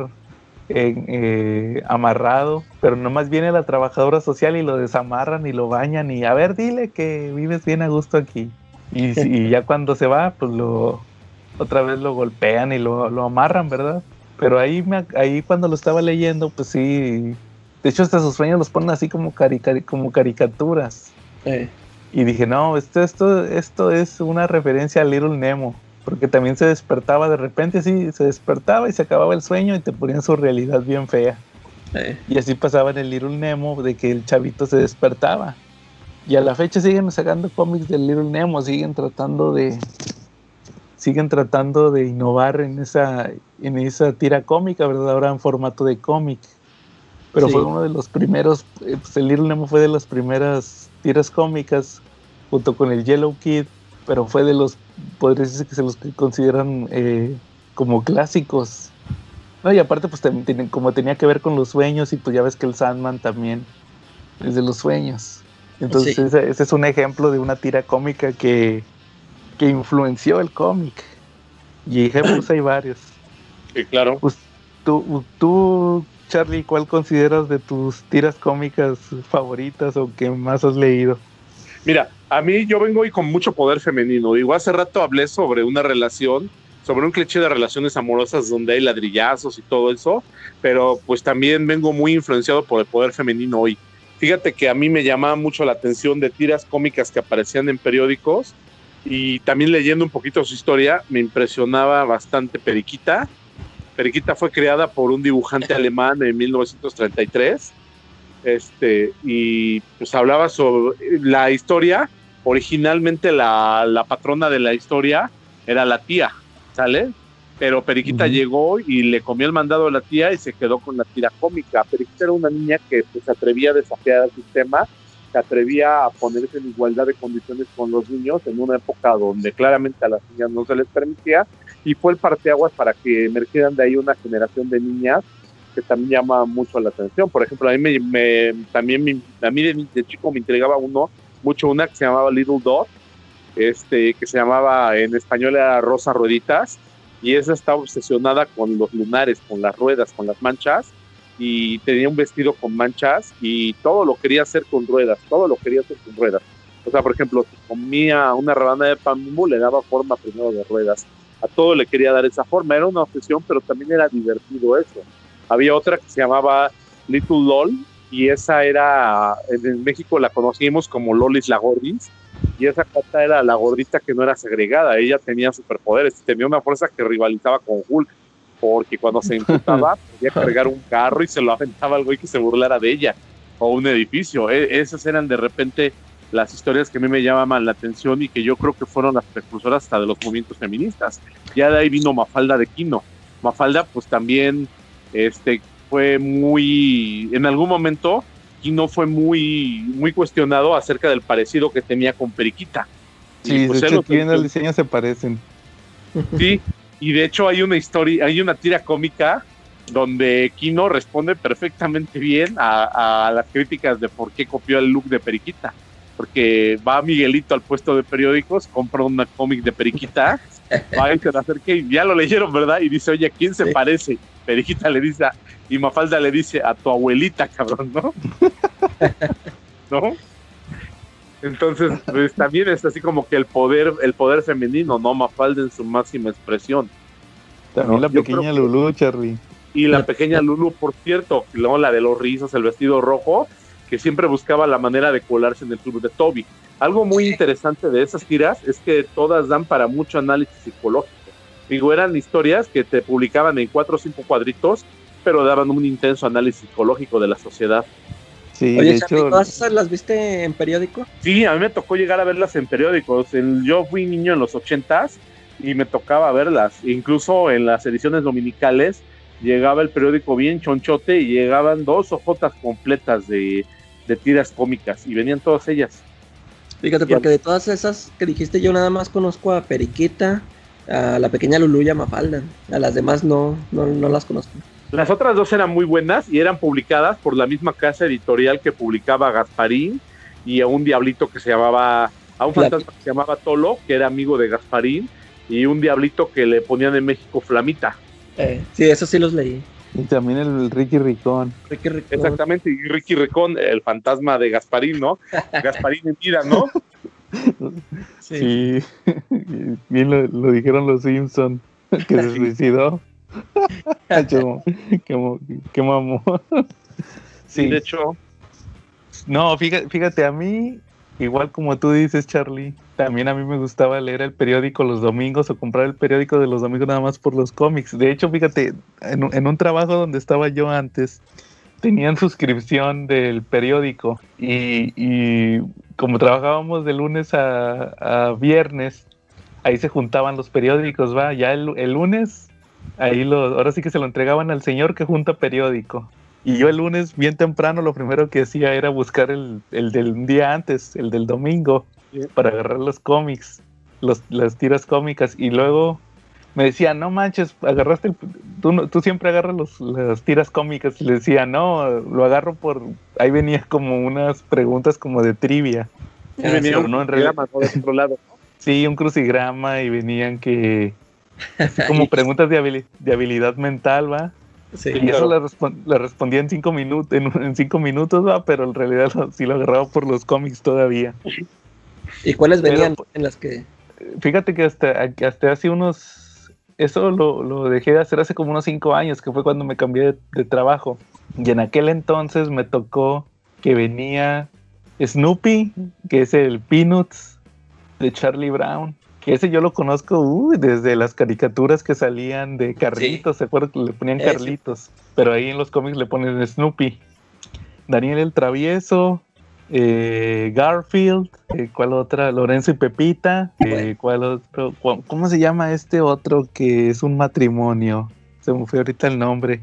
en- eh, amarrado, pero nomás viene la trabajadora social y lo desamarran y lo bañan y a ver, dile que vives bien a gusto aquí. Y, y ya cuando se va, pues lo otra vez lo golpean y lo, lo amarran, ¿verdad? Pero ahí, me, ahí cuando lo estaba leyendo, pues sí, de hecho hasta sus sueños los ponen así como, carica- como caricaturas. eh, Y dije, no, esto, esto, esto es una referencia a Little Nemo. Porque también se despertaba de repente, sí, se despertaba y se acababa el sueño y te ponían su realidad bien fea. eh. Y así pasaba en el Little Nemo, de que el chavito se despertaba. Y a la fecha siguen sacando cómics del Little Nemo, siguen tratando de. Siguen tratando de innovar en esa, en esa tira cómica, ¿verdad? Ahora en formato de cómic. Pero Sí. fue uno de los primeros, eh, pues el Little Nemo fue de las primeras tiras cómicas, junto con el Yellow Kid, pero fue de los, podría decirse que se los que consideran eh, como clásicos. No, y aparte, pues como tenía que ver con los sueños, y pues ya ves que el Sandman también es de los sueños. Entonces, Sí. ese, ese es un ejemplo de una tira cómica que, que influenció el cómic. Y ejemplos hay varios. Sí, claro. Pues, tú, tú, Charlie, ¿cuál consideras de tus tiras cómicas favoritas o que más has leído? Mira, a mí yo vengo hoy con mucho poder femenino. Digo, hace rato hablé sobre una relación, sobre un cliché de relaciones amorosas donde hay ladrillazos y todo eso, pero pues también vengo muy influenciado por el poder femenino hoy. Fíjate que a mí me llamaba mucho la atención de tiras cómicas que aparecían en periódicos y también leyendo un poquito su historia me impresionaba bastante Periquita, Periquita fue creada por un dibujante alemán en 1933. Este, y pues hablaba sobre la historia. Originalmente la, la patrona de la historia era la tía, ¿sale? Pero Periquita llegó y le comió el mandado a la tía y se quedó con la tira cómica. Periquita era una niña que pues, se atrevía a desafiar al sistema, se atrevía a ponerse en igualdad de condiciones con los niños en una época donde claramente a las niñas no se les permitía y fue el parteaguas para que emergieran de ahí una generación de niñas que también llama mucho la atención. Por ejemplo, a mí me, me- también me- a mí de, chico me intrigaba uno mucho una que se llamaba Little Dot, este que se llamaba en español era Rosa Rueditas y esa estaba obsesionada con los lunares, con las ruedas, con las manchas y tenía un vestido con manchas y todo lo quería hacer con ruedas, todo lo quería hacer con ruedas. O sea, por ejemplo, si comía una rebanada de pan le daba forma primero de ruedas. A todo le quería dar esa forma. Era una obsesión, pero también era divertido eso. Había otra que se llamaba Little LOL y esa era, en México la conocimos como Lolis la Gordis y esa carta era la gordita que no era segregada, ella tenía superpoderes, tenía una fuerza que rivalizaba con Hulk, porque cuando se imputaba podía cargar un carro y se lo aventaba al güey que se burlara de ella, o un edificio. E- esas eran de repente las historias que a mí me llamaban la atención y que yo creo que fueron las precursoras hasta de los movimientos feministas. Ya de ahí vino Mafalda de Quino. Mafalda pues también este, fue muy, en algún momento Quino fue muy, muy cuestionado acerca del parecido que tenía con Periquita. Y, Sí, pues, de hecho, el diseño se parecen. Sí, y de hecho hay una historia, hay una tira cómica donde Kino responde perfectamente bien a, a las críticas de por qué copió el look de Periquita. Porque va Miguelito al puesto de periódicos, compra una cómic de Periquita, va y se le acerca y ya lo leyeron, ¿verdad? Y dice, oye, ¿a quién se Sí. parece? Periquita le dice, a- y Mafalda le dice, a tu abuelita, cabrón, ¿no? ¿No? Entonces, pues también es así como que el poder, el poder femenino, ¿no? Mafalda en su máxima expresión. También No, la yo pequeña Lulu, Charlie. Y la pequeña Lulu, por cierto, luego la de los rizos, el vestido rojo, que siempre buscaba la manera de colarse en el club de Toby. Algo muy interesante de esas tiras es que todas dan para mucho análisis psicológico. Digo, eran historias que te publicaban en cuatro o cinco cuadritos, pero daban un intenso análisis psicológico de la sociedad. Sí, Oye, hecho, ¿todas esas las viste en periódico? Sí, a mí me tocó llegar a verlas en periódicos. En- yo fui niño en los ochentas y me tocaba verlas. Incluso en las ediciones dominicales llegaba el periódico bien chonchote y llegaban dos hojotas completas de, de tiras cómicas y venían todas ellas. Fíjate, porque de todas esas que dijiste, yo nada más conozco a Periquita, a la pequeña Lulu y a Mafalda. A las demás no, no, no las conozco. Las otras dos eran muy buenas y eran publicadas por la misma casa editorial que publicaba a Gasparín y a un diablito que se llamaba, a un Flamita. fantasma que se llamaba Tolo, que era amigo de Gasparín, y un diablito que le ponían en México Flamita. Eh, sí, esos sí los leí. y también el Ricky Ricón. Ricky Ricón. Exactamente, y Ricky Recon, el fantasma de Gasparín, ¿no? Gasparín en vida, ¿no? Sí, bien lo, lo dijeron los Simpson que se suicidó. qué, mamón. Sí, de hecho, no, fíjate, fíjate, a mí, igual como tú dices, Charlie, también a mí me gustaba leer el periódico los domingos o comprar el periódico de los domingos nada más por los cómics. De hecho, fíjate, en, un- en un trabajo donde estaba yo antes, tenían suscripción del periódico y, y como trabajábamos de lunes a, a viernes, ahí se juntaban los periódicos, va, ya el, el lunes, ahí lo, ahora sí que se lo entregaban al señor que junta periódico. Y yo el lunes, bien temprano, lo primero que hacía era buscar el, el del día antes, el del domingo, para agarrar los cómics, los, las tiras cómicas. Y luego me decía, no manches, agarraste, el, tú, tú siempre agarras los, las tiras cómicas. Y le decía, no, lo agarro por, ahí venía como unas preguntas como de trivia. sí Ah, venía un no, en otro lado. Sí, un crucigrama y venían que, como preguntas de, habili- de habilidad mental, va. Sí. Y eso respon- le respondía en cinco minutos, en, en cinco minutos, va, pero en realidad lo- sí lo agarraba por los cómics todavía. ¿Y cuáles venían en las que... Fíjate que hasta, hasta hace unos, eso lo, lo dejé de hacer hace como unos cinco años, que fue cuando me cambié de, de trabajo. Y en aquel entonces me tocó que venía Snoopy, que es el Peanuts de Charlie Brown. Que ese yo lo conozco uy, desde las caricaturas que salían de Carlitos, ¿se acuerdan que le ponían. Carlitos? Pero ahí en los cómics le ponen Snoopy. Daniel el Travieso, eh, Garfield, eh, ¿cuál otra? Lorenzo y Pepita, eh. ¿cuál otro? ¿Cu- ¿Cómo se llama este otro que es un matrimonio? Se me fue ahorita el nombre.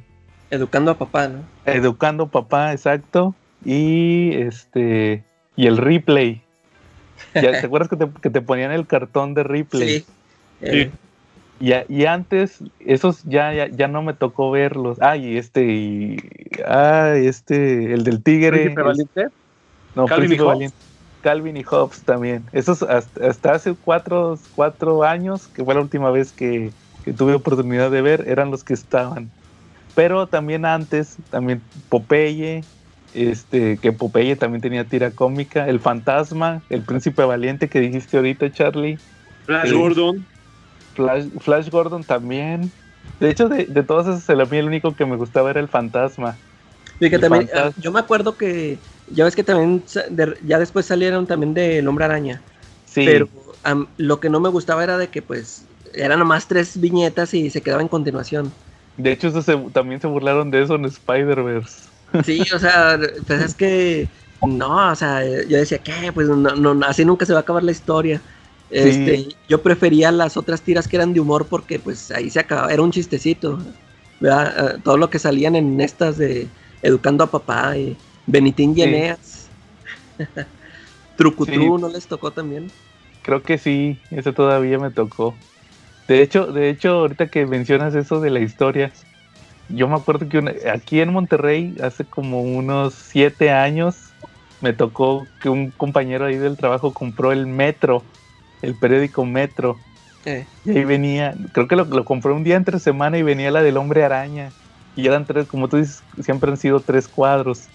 Educando a papá, ¿no? Educando papá, exacto. Y este. Y el replay. Ya, ¿Te acuerdas que te, que te ponían el cartón de replay? Sí. Eh, Y, a- y antes, esos ya, ya, ya no me tocó verlos. Ah, y este, y. Ah, este, el del tigre. Príncipe es- Valiente. No, Calvin y Hobbes. Calvin y Hobbes también. Esos hasta, hasta hace cuatro, cuatro años, que fue la última vez que, que tuve oportunidad de ver, eran los que estaban. Pero también antes, también Popeye, este, que Popeye también tenía tira cómica, El Fantasma, El Príncipe Valiente que dijiste ahorita, Charlie, Flash. Gordon. Flash, Flash Gordon también. De hecho, de, de todos esos, el- a mí el único que me gustaba era El Fantasma. y que el también, fantasma. yo me acuerdo que, ya ves que también, de- ya después salieron también de El Hombre Araña. Sí, Pero lo que no me gustaba era de que, pues, eran nomás tres viñetas y se quedaba en continuación. de hecho, eso se- también se burlaron de eso en Spider-Verse. Sí, o sea, pues es que no, o sea, yo decía que pues no, no, así nunca se va a acabar la historia. Este, yo prefería las otras tiras que eran de humor porque pues ahí se acababa, era un chistecito. ¿verdad? Eh, Todo lo que salían en estas de Educando a Papá y Benitín y Sí. Eneas. Trucutru Sí. no les tocó también. Creo que sí, eso todavía me tocó. De hecho, de hecho, ahorita que mencionas eso de la historia, yo me acuerdo que una- aquí en Monterrey, hace como unos siete años, me tocó que un compañero ahí del trabajo compró el Metro, el periódico Metro. Eh, Y ahí venía, creo que lo, lo compré un día entre semana y venía la del hombre araña. Y eran tres, como tú dices, siempre han sido tres cuadros.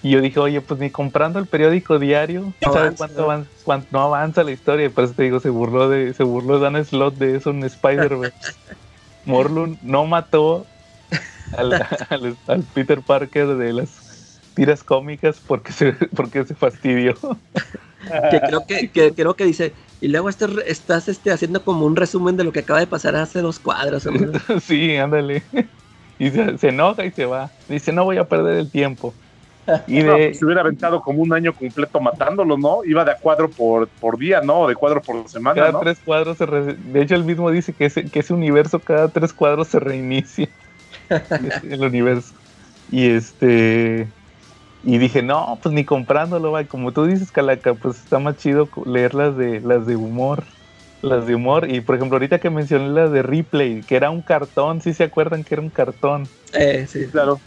Y yo dije, oye, pues ni comprando el periódico diario, No ¿sabes cuánto avanza, cuánto no avanza la historia? Y por eso te digo, se burló de, se burló Dan Slot de eso en Spider-Verse. Morlun no mató al, al- al Peter Parker de las tiras cómicas porque se, porque se fastidió. que creo que, que creo que dice, y luego este, estás este, haciendo como un resumen de lo que acaba de pasar hace dos cuadros. ¿no? sí, ándale. Y se, se enoja y se va. Dice, no voy a perder el tiempo. Y No, de, se hubiera aventado como un año completo matándolo, ¿no? Iba de a cuadro por, por día, ¿no? O de cuadro por semana, cada ¿no? tres cuadros se re- De hecho, él mismo dice que ese, que ese universo cada tres cuadros se reinicia. El universo. Y este... Y dije, no, pues ni comprándolo, va. Como tú dices, Calaca, pues está más chido leer las de, las de humor. Las de humor. Y por ejemplo, ahorita que mencioné las de Ripley, que era un cartón, ¿sí se acuerdan que era un cartón? Eh, sí. Claro.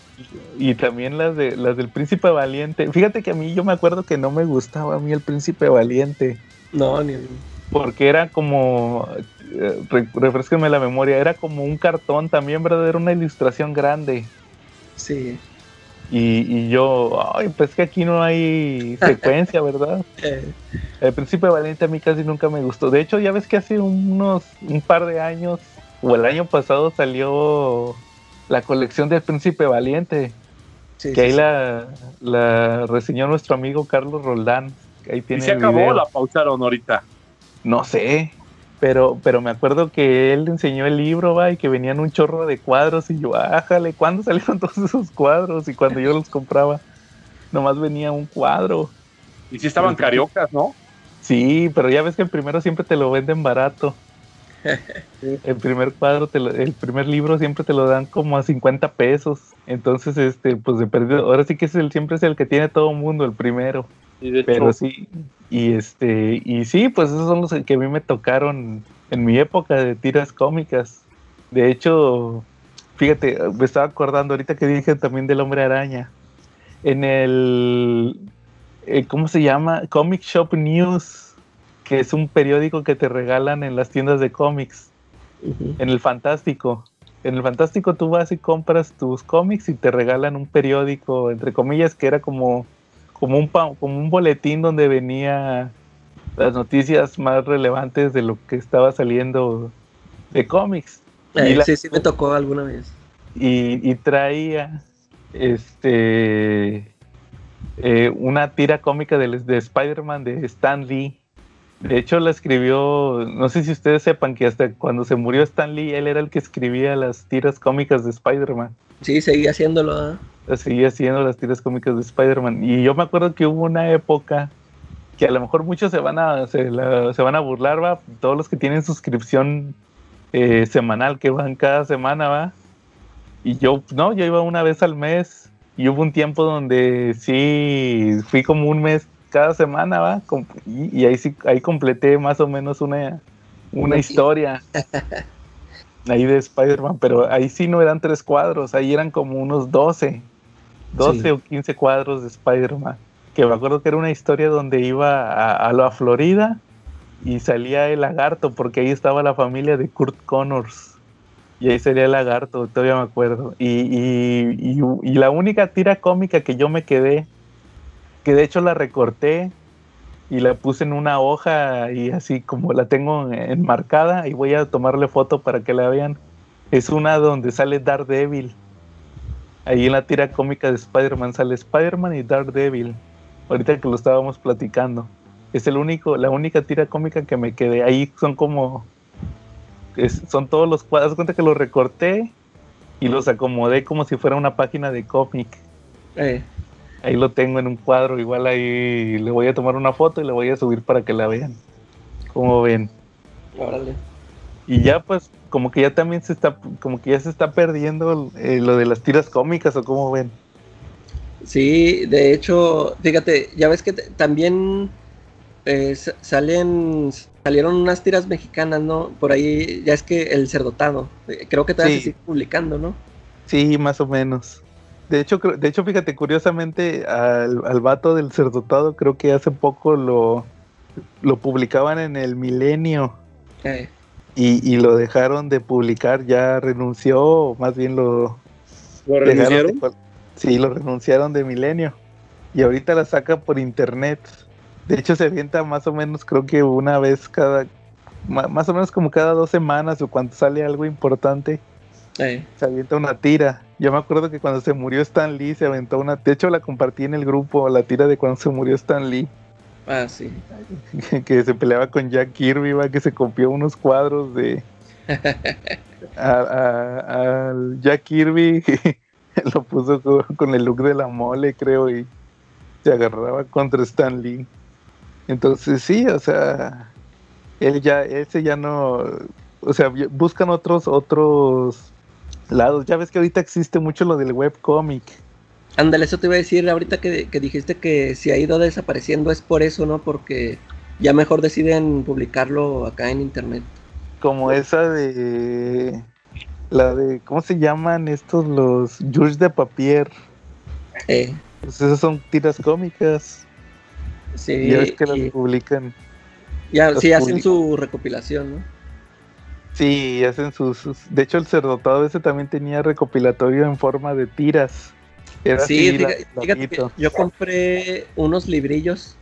Y también las de las del Príncipe Valiente. Fíjate que a mí yo me acuerdo que no me gustaba a mí el Príncipe Valiente. No, ni. Porque era como, eh, re- refresquenme la memoria, era como un cartón también, ¿verdad? Era una ilustración grande. Sí. Y, y yo, ay, pues que aquí no hay secuencia, ¿verdad? Eh, El Príncipe Valiente a mí casi nunca me gustó. De hecho, ya ves que hace unos, un par de años, o el año pasado salió la colección del Príncipe Valiente. sí, Que ahí sí, la, la reseñó nuestro amigo Carlos Roldán. que Ahí Y tiene se el acabó, video. la pausaron ahorita. No sé, pero, pero me acuerdo que él enseñó el libro, va, y que venían un chorro de cuadros, y yo, ájale, ¿cuándo salieron todos esos cuadros? Y cuando yo los compraba, nomás venía un cuadro. Y sí estaban cariocas, ¿no? Sí, pero ya ves que el primero siempre te lo venden barato. El primer cuadro, te lo- el primer libro siempre te lo dan como a 50 pesos. Entonces, este, pues de perdido, ahora sí que es el, siempre es el que tiene todo el mundo, el primero. Y de hecho, Pero sí, y este, y sí, pues esos son los que a mí me tocaron en mi época de tiras cómicas. De hecho, fíjate, me estaba acordando ahorita que dije también del hombre araña. En el, eh, ¿cómo se llama? Comic Shop News, que es un periódico que te regalan en las tiendas de cómics, en el Fantástico. En el Fantástico tú vas y compras tus cómics y te regalan un periódico, entre comillas, que era como como un, como un boletín donde venía las noticias más relevantes de lo que estaba saliendo de cómics. Eh, y la- sí, sí me tocó alguna vez. Y, y traía este eh, una tira cómica de, de Spider-Man de Stan Lee. De hecho, la escribió, no sé si ustedes sepan que hasta cuando se murió Stan Lee, él era el que escribía las tiras cómicas de Spider-Man. Sí, seguía haciéndolo. ¿eh? Seguía haciendo las tiras cómicas de Spider-Man. Y yo me acuerdo que hubo una época que a lo mejor muchos se van a, se, la- se van a burlar, va, todos los que tienen suscripción eh, semanal, que van cada semana, va. Y yo, no, yo iba una vez al mes. Y hubo un tiempo donde sí fui como un mes cada semana, va. Y, y ahí sí, ahí completé más o menos una, una Una historia. ahí de Spider-Man, pero ahí sí no eran tres cuadros, ahí eran como unos 12, 12 Sí. o 15 cuadros de Spider-Man. Que me acuerdo que era una historia donde iba a, a la Florida y salía el lagarto, porque ahí estaba la familia de Kurt Connors. Y ahí salía el lagarto, todavía me acuerdo. Y, y- y- y la única tira cómica que yo me quedé, que de hecho la recorté y la puse en una hoja y así como la tengo enmarcada y voy a tomarle foto para que la vean. Es una donde sale Daredevil. Ahí en la tira cómica de Spider-Man sale Spider-Man y Daredevil. Ahorita que lo estábamos platicando. Es el único, la única tira cómica que me quedé. Ahí son como son todos los cuadros. Cuenta que los recorté y los acomodé como si fuera una página de cómic. Eh, Ahí lo tengo en un cuadro, igual ahí le voy a tomar una foto y le voy a subir para que la vean. Como ven. órale. Y ya pues como que ya también se está, como que ya se está perdiendo eh, lo de las tiras cómicas o como ven. Sí, de hecho, fíjate, ya ves que también eh, sa- salen, salieron unas tiras mexicanas, ¿no? Por ahí, ya es que el cerdotado, eh, creo que todavía Sí. se sigue publicando, ¿no? Sí, más o menos. De hecho, creo- de hecho, fíjate, curiosamente, al, al vato del cerdotado creo que hace poco lo, lo publicaban en el Milenio Eh, y, y lo dejaron de publicar, ya renunció, o más bien lo, ¿Lo de renunciaron? sí, lo renunciaron de Milenio. Y ahorita la saca por internet. De hecho, se avienta más o menos, creo que una vez cada, más o menos como cada dos semanas o cuando sale algo importante, eh, se avienta una tira. Yo me acuerdo que cuando se murió Stan Lee se aventó una, de hecho la compartí en el grupo, la tira de cuando se murió Stan Lee, ah, sí. que, que se peleaba con Jack Kirby, va, que se copió unos cuadros de al Jack Kirby, lo puso con, con el look de la mole, creo, y se agarraba contra Stan Lee. Entonces sí, o sea, él ya, ese ya no, o sea, buscan otros, otros lados. Ya ves que ahorita existe mucho lo del webcomic. Ándale, eso te iba a decir ahorita que, que dijiste que si ha ido desapareciendo es por eso, ¿no? Porque ya mejor deciden publicarlo acá en internet. Como esa de la de ¿cómo se llaman estos los Jules de Papier? Eh, Pues esas son tiras cómicas. sí, Y ya ves que las publican. ya, las sí hacen su recopilación, ¿no? Sí, hacen sus, sus- De hecho, el cerdotado ese también tenía recopilatorio en forma de tiras. Era Sí, así, la- fíjate, fíjate que larguito. yo compré unos librillos,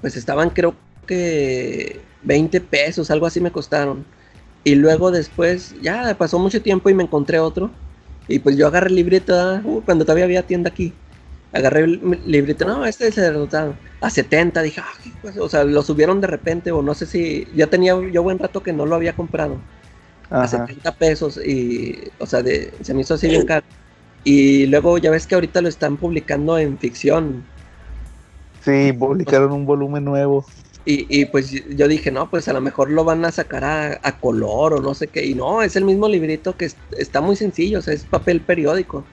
pues estaban creo que 20 pesos, algo así me costaron. Y luego después, ya pasó mucho tiempo y me encontré otro. Y pues yo agarré el librito, ah, uh, cuando todavía había tienda aquí. Agarré el librito, no, este es el a 70, dije, ah, cosa", o sea, lo subieron de repente, o no sé si, ya tenía yo buen rato que no lo había comprado a Ajá. 70 pesos y, o sea, de, se me hizo así bien caro. Y luego ya ves que ahorita lo están publicando en ficción. Sí, publicaron un volumen nuevo. Y, y pues yo dije, no, pues a lo mejor lo van a sacar a, a color o no sé qué. Y no, es el mismo librito que es- está muy sencillo, o sea, es papel periódico.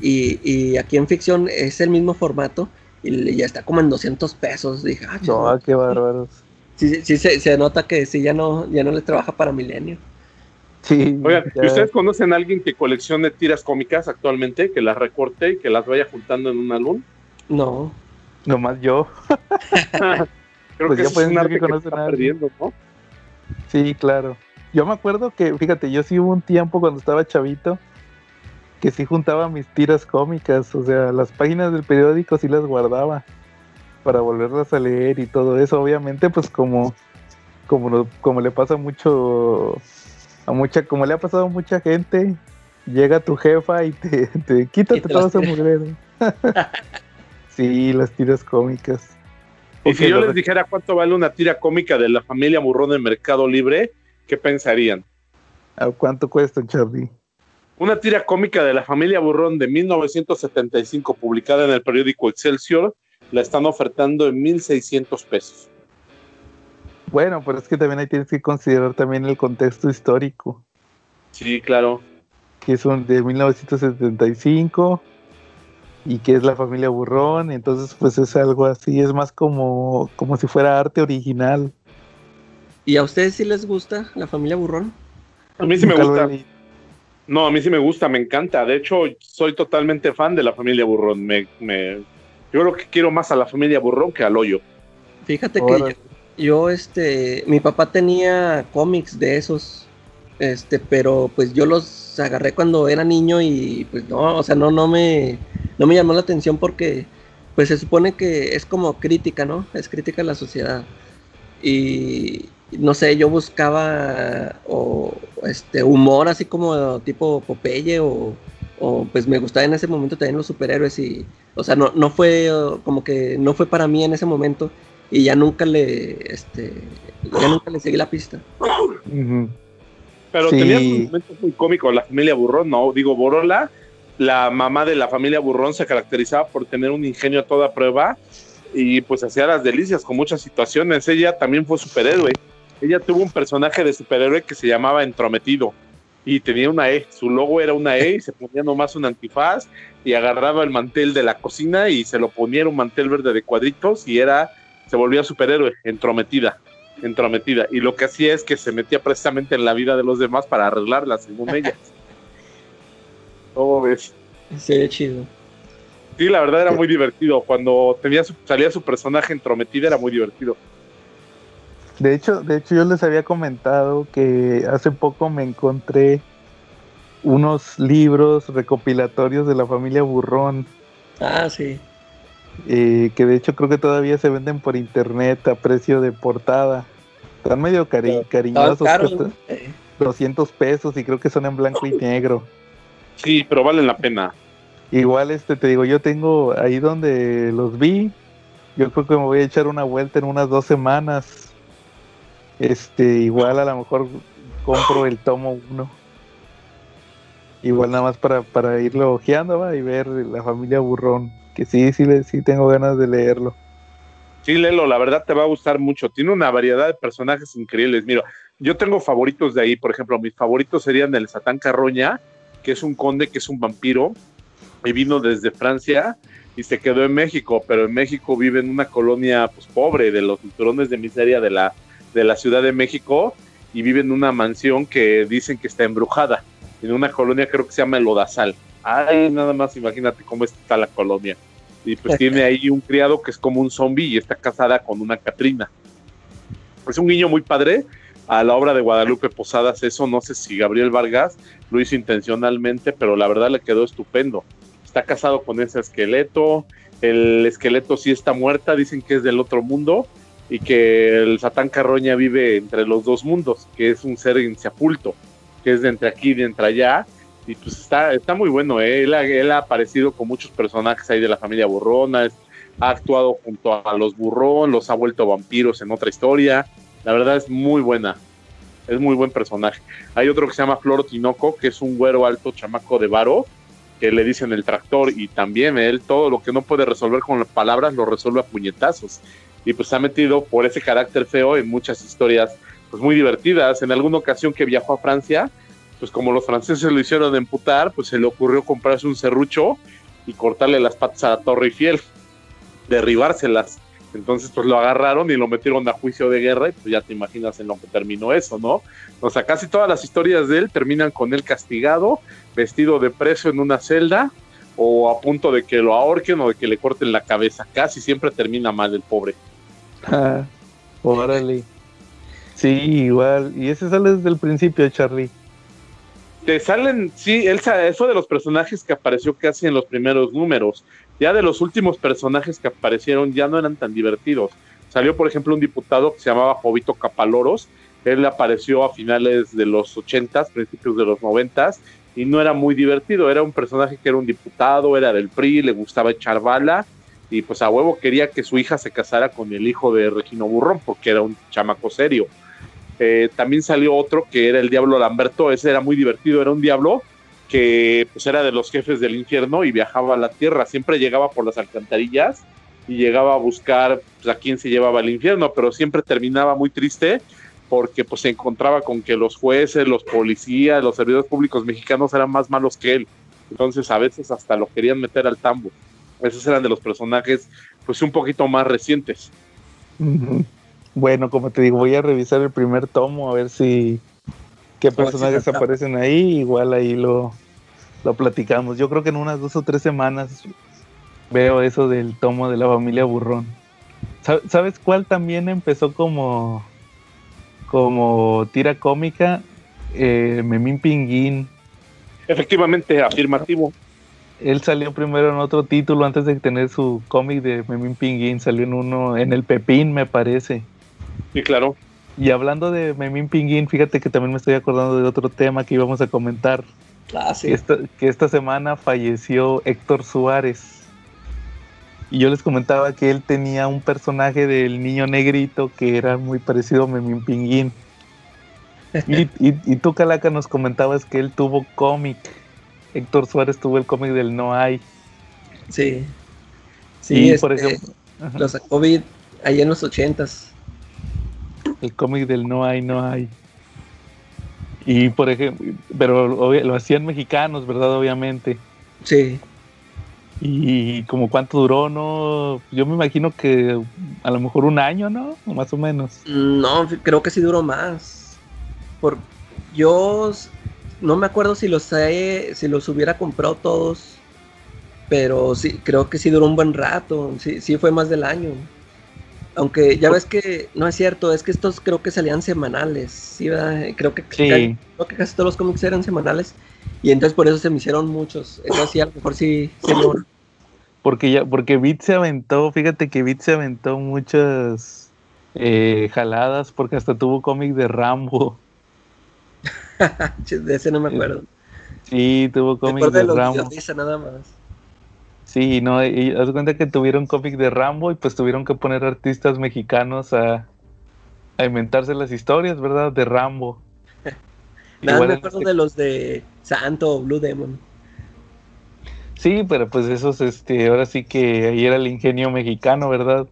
Y, y aquí en ficción es el mismo formato y ya está como en 200 pesos. Dije, ah, No, chismo". qué bárbaros. sí, sí se, se nota que sí, ya no, ya no les trabaja para Milenio. Sí, Oigan, ya- ¿y ¿ustedes conocen a alguien que coleccione tiras cómicas actualmente, que las recorte y que las vaya juntando en un álbum? No, nomás yo. Creo Pues que ya es pueden un ser arte que que, está perdiendo, ¿no? Sí, claro. Yo me acuerdo que, fíjate, yo sí hubo un tiempo cuando estaba chavito que sí juntaba mis tiras cómicas, o sea, las páginas del periódico sí las guardaba para volverlas a leer y todo eso. Obviamente, pues como como lo- como le pasa mucho a mucha como le ha pasado a mucha gente, llega tu jefa y te, te quítate todo las ese mugrero. sí, las tiras cómicas. Y si yo les dijera cuánto vale una tira cómica de la familia Burrón en Mercado Libre, ¿qué pensarían? ¿A cuánto cuesta, Charlie? Una tira cómica de la familia Burrón de 1975, publicada en el periódico Excelsior, la están ofertando en 1.600 pesos. Bueno, pero es que también ahí tienes que considerar también el contexto histórico. Sí, claro. Que son de 1975 y que es la familia Burrón, entonces pues es algo así, es más como, como si fuera arte original. ¿Y a ustedes sí les gusta la familia Burrón? A mí sí me gusta. No, a mí sí me gusta, me encanta. De hecho, soy totalmente fan de la familia Burrón. Me, me, yo creo que quiero más a la familia Burrón que al hoyo. Fíjate que yo, este, mi papá tenía cómics de esos, este, pero pues yo los agarré cuando era niño y pues no, o sea, no, no me, no me llamó la atención porque pues se supone que es como crítica, ¿no? Es crítica a la sociedad. Y no sé, yo buscaba o este humor así como tipo Popeye o, o pues me gustaba en ese momento también los superhéroes y o sea, no, no fue como que no fue para mí en ese momento y ya nunca le este ya nunca le seguí la pista. Pero tenía un momento muy cómico la familia Burrón, no, digo Borola, la mamá de la familia Burrón se caracterizaba por tener un ingenio a toda prueba y pues hacía las delicias con muchas situaciones. Ella también fue superhéroe ella tuvo un personaje de superhéroe que se llamaba Entrometido y tenía una E, su logo era una E y se ponía nomás un antifaz y agarraba el mantel de la cocina y se lo ponía en un mantel verde de cuadritos y era, se volvía superhéroe, entrometida, entrometida. Y lo que hacía es que se metía precisamente en la vida de los demás para arreglarla según ella. ¿Cómo ves? Sí, chido. Sí, la verdad era muy divertido. Cuando tenía salía su personaje entrometida era muy divertido. De hecho, de hecho yo les había comentado que hace poco me encontré unos libros recopilatorios de la familia Burrón. Ah, sí. Eh, que de hecho creo que todavía se venden por internet a precio de portada. Están medio cari cariñosos. 200 pesos y creo que son en blanco y negro. Sí, pero valen la pena. Igual este te digo, yo tengo ahí donde los vi. Yo creo que me voy a echar una vuelta en unas dos semanas este, igual a lo mejor compro el tomo 1. Igual nada más para, para irlo ojeando y ver la familia Burrón. Que sí, sí, sí tengo ganas de leerlo. Sí, Lelo, la verdad te va a gustar mucho. Tiene una variedad de personajes increíbles. Mira, yo tengo favoritos de ahí. Por ejemplo, mis favoritos serían el Satán Carroña, que es un conde, que es un vampiro, y vino desde Francia y se quedó en México, pero en México vive en una colonia pues pobre de los cinturones de miseria de la de la Ciudad de México y vive en una mansión que dicen que está embrujada, en una colonia creo que se llama El Odazal. Ay, nada más imagínate cómo está la colonia. Y pues tiene ahí un criado que es como un zombie y está casada con una Catrina. Es un niño muy padre. A la obra de Guadalupe Posadas, eso no sé si Gabriel Vargas lo hizo intencionalmente, pero la verdad le quedó estupendo. Está casado con ese esqueleto. El esqueleto sí está muerta, dicen que es del otro mundo y que el Satán Carroña vive entre los dos mundos, que es un ser insepulto, que es de entre aquí y de entre allá, y pues está, está muy bueno, ¿eh? él, ha, aparecido con muchos personajes ahí de la familia Burrona, ha actuado junto a los Burrón, los ha vuelto vampiros en otra historia, la verdad es muy buena, es muy buen personaje. Hay otro que se llama Flor Tinoco, que es un güero alto chamaco de varo, que le dicen el tractor, y también él todo lo que no puede resolver con las palabras lo resuelve a puñetazos y pues se ha metido por ese carácter feo en muchas historias pues muy divertidas. En alguna ocasión que viajó a Francia, pues como los franceses lo hicieron emputar, pues se le ocurrió comprarse un serrucho y cortarle las patas a la Torre Eiffel, derribárselas. Entonces pues lo agarraron y lo metieron a juicio de guerra y pues ya te imaginas en lo que terminó eso, ¿no? O sea, casi todas las historias de él terminan con él castigado, vestido de preso en una celda o a punto de que lo ahorquen o de que le corten la cabeza. Casi siempre termina mal el pobre. Ah, órale. Sí, igual. Y ese sale desde el principio, Charlie. Te salen, sí, él eso de los personajes que apareció casi en los primeros números. Ya de los últimos personajes que aparecieron ya no eran tan divertidos. Salió, por ejemplo, un diputado que se llamaba Jovito Capaloros. Él apareció a finales de los ochentas, principios de los noventas, y no era muy divertido. Era un personaje que era un diputado, era del PRI, le gustaba echar bala y pues a huevo quería que su hija se casara con el hijo de Regino Burrón porque era un chamaco serio. Eh, también salió otro que era el Diablo Lamberto, ese era muy divertido, era un diablo que pues era de los jefes del infierno y viajaba a la tierra, siempre llegaba por las alcantarillas y llegaba a buscar pues, a quién se llevaba al infierno, pero siempre terminaba muy triste porque pues se encontraba con que los jueces, los policías, los servidores públicos mexicanos eran más malos que él. Entonces a veces hasta lo querían meter al tambo. Esos eran de los personajes pues un poquito más recientes. Bueno, como te digo, voy a revisar el primer tomo a ver si qué personajes aparecen ahí, igual ahí lo, lo platicamos. Yo creo que en unas dos o tres semanas veo eso del tomo de la familia Burrón. ¿Sabes cuál también empezó como como tira cómica? Eh, Memín Pinguín. Efectivamente, afirmativo. Él salió primero en otro título antes de tener su cómic de Memín Pinguín. Salió en uno, en el Pepín, me parece. Sí, claro. Y hablando de Memín Pinguín, fíjate que también me estoy acordando de otro tema que íbamos a comentar. Ah, sí. que, esta, que esta semana falleció Héctor Suárez. Y yo les comentaba que él tenía un personaje del niño negrito que era muy parecido a Memín Pinguín. Y, y, y tú, Calaca, nos comentabas que él tuvo cómic. Héctor Suárez tuvo el cómic del No Hay. Sí. Sí, Y, este, por ejemplo, ajá. lo sacó Vid ahí en los ochentas. El cómic del no hay, no hay. Y por ejemplo, pero lo hacían mexicanos, ¿verdad? Obviamente. Sí. Y como cuánto duró, ¿no? Yo me imagino que a lo mejor un año, ¿no? O más o menos. No, creo que sí duró más. Por, yo no me acuerdo si los he- si los hubiera comprado todos, pero sí, creo que sí duró un buen rato. Sí, sí fue más del año. Aunque ya ves que no es cierto, es que estos creo que salían semanales. Sí, ¿verdad? creo que Sí. casi, creo que casi todos los cómics eran semanales y entonces por eso se me hicieron muchos. Entonces sí, a lo mejor sí, sí duró. Porque ya, porque Beat se aventó, fíjate que Beat se aventó muchas eh, jaladas, porque hasta tuvo cómic de Rambo. de ese no me acuerdo. Sí, tuvo cómic de de Rambo. guionistas nada más. Sí, no, y haz cuenta que tuvieron cómic de Rambo y pues tuvieron que poner artistas mexicanos a, a inventarse las historias, ¿verdad? De Rambo. Nada, Igual me acuerdo este- de los de Santo o Blue Demon. Sí, pero pues esos, este, ahora sí que ahí era el ingenio mexicano, ¿verdad?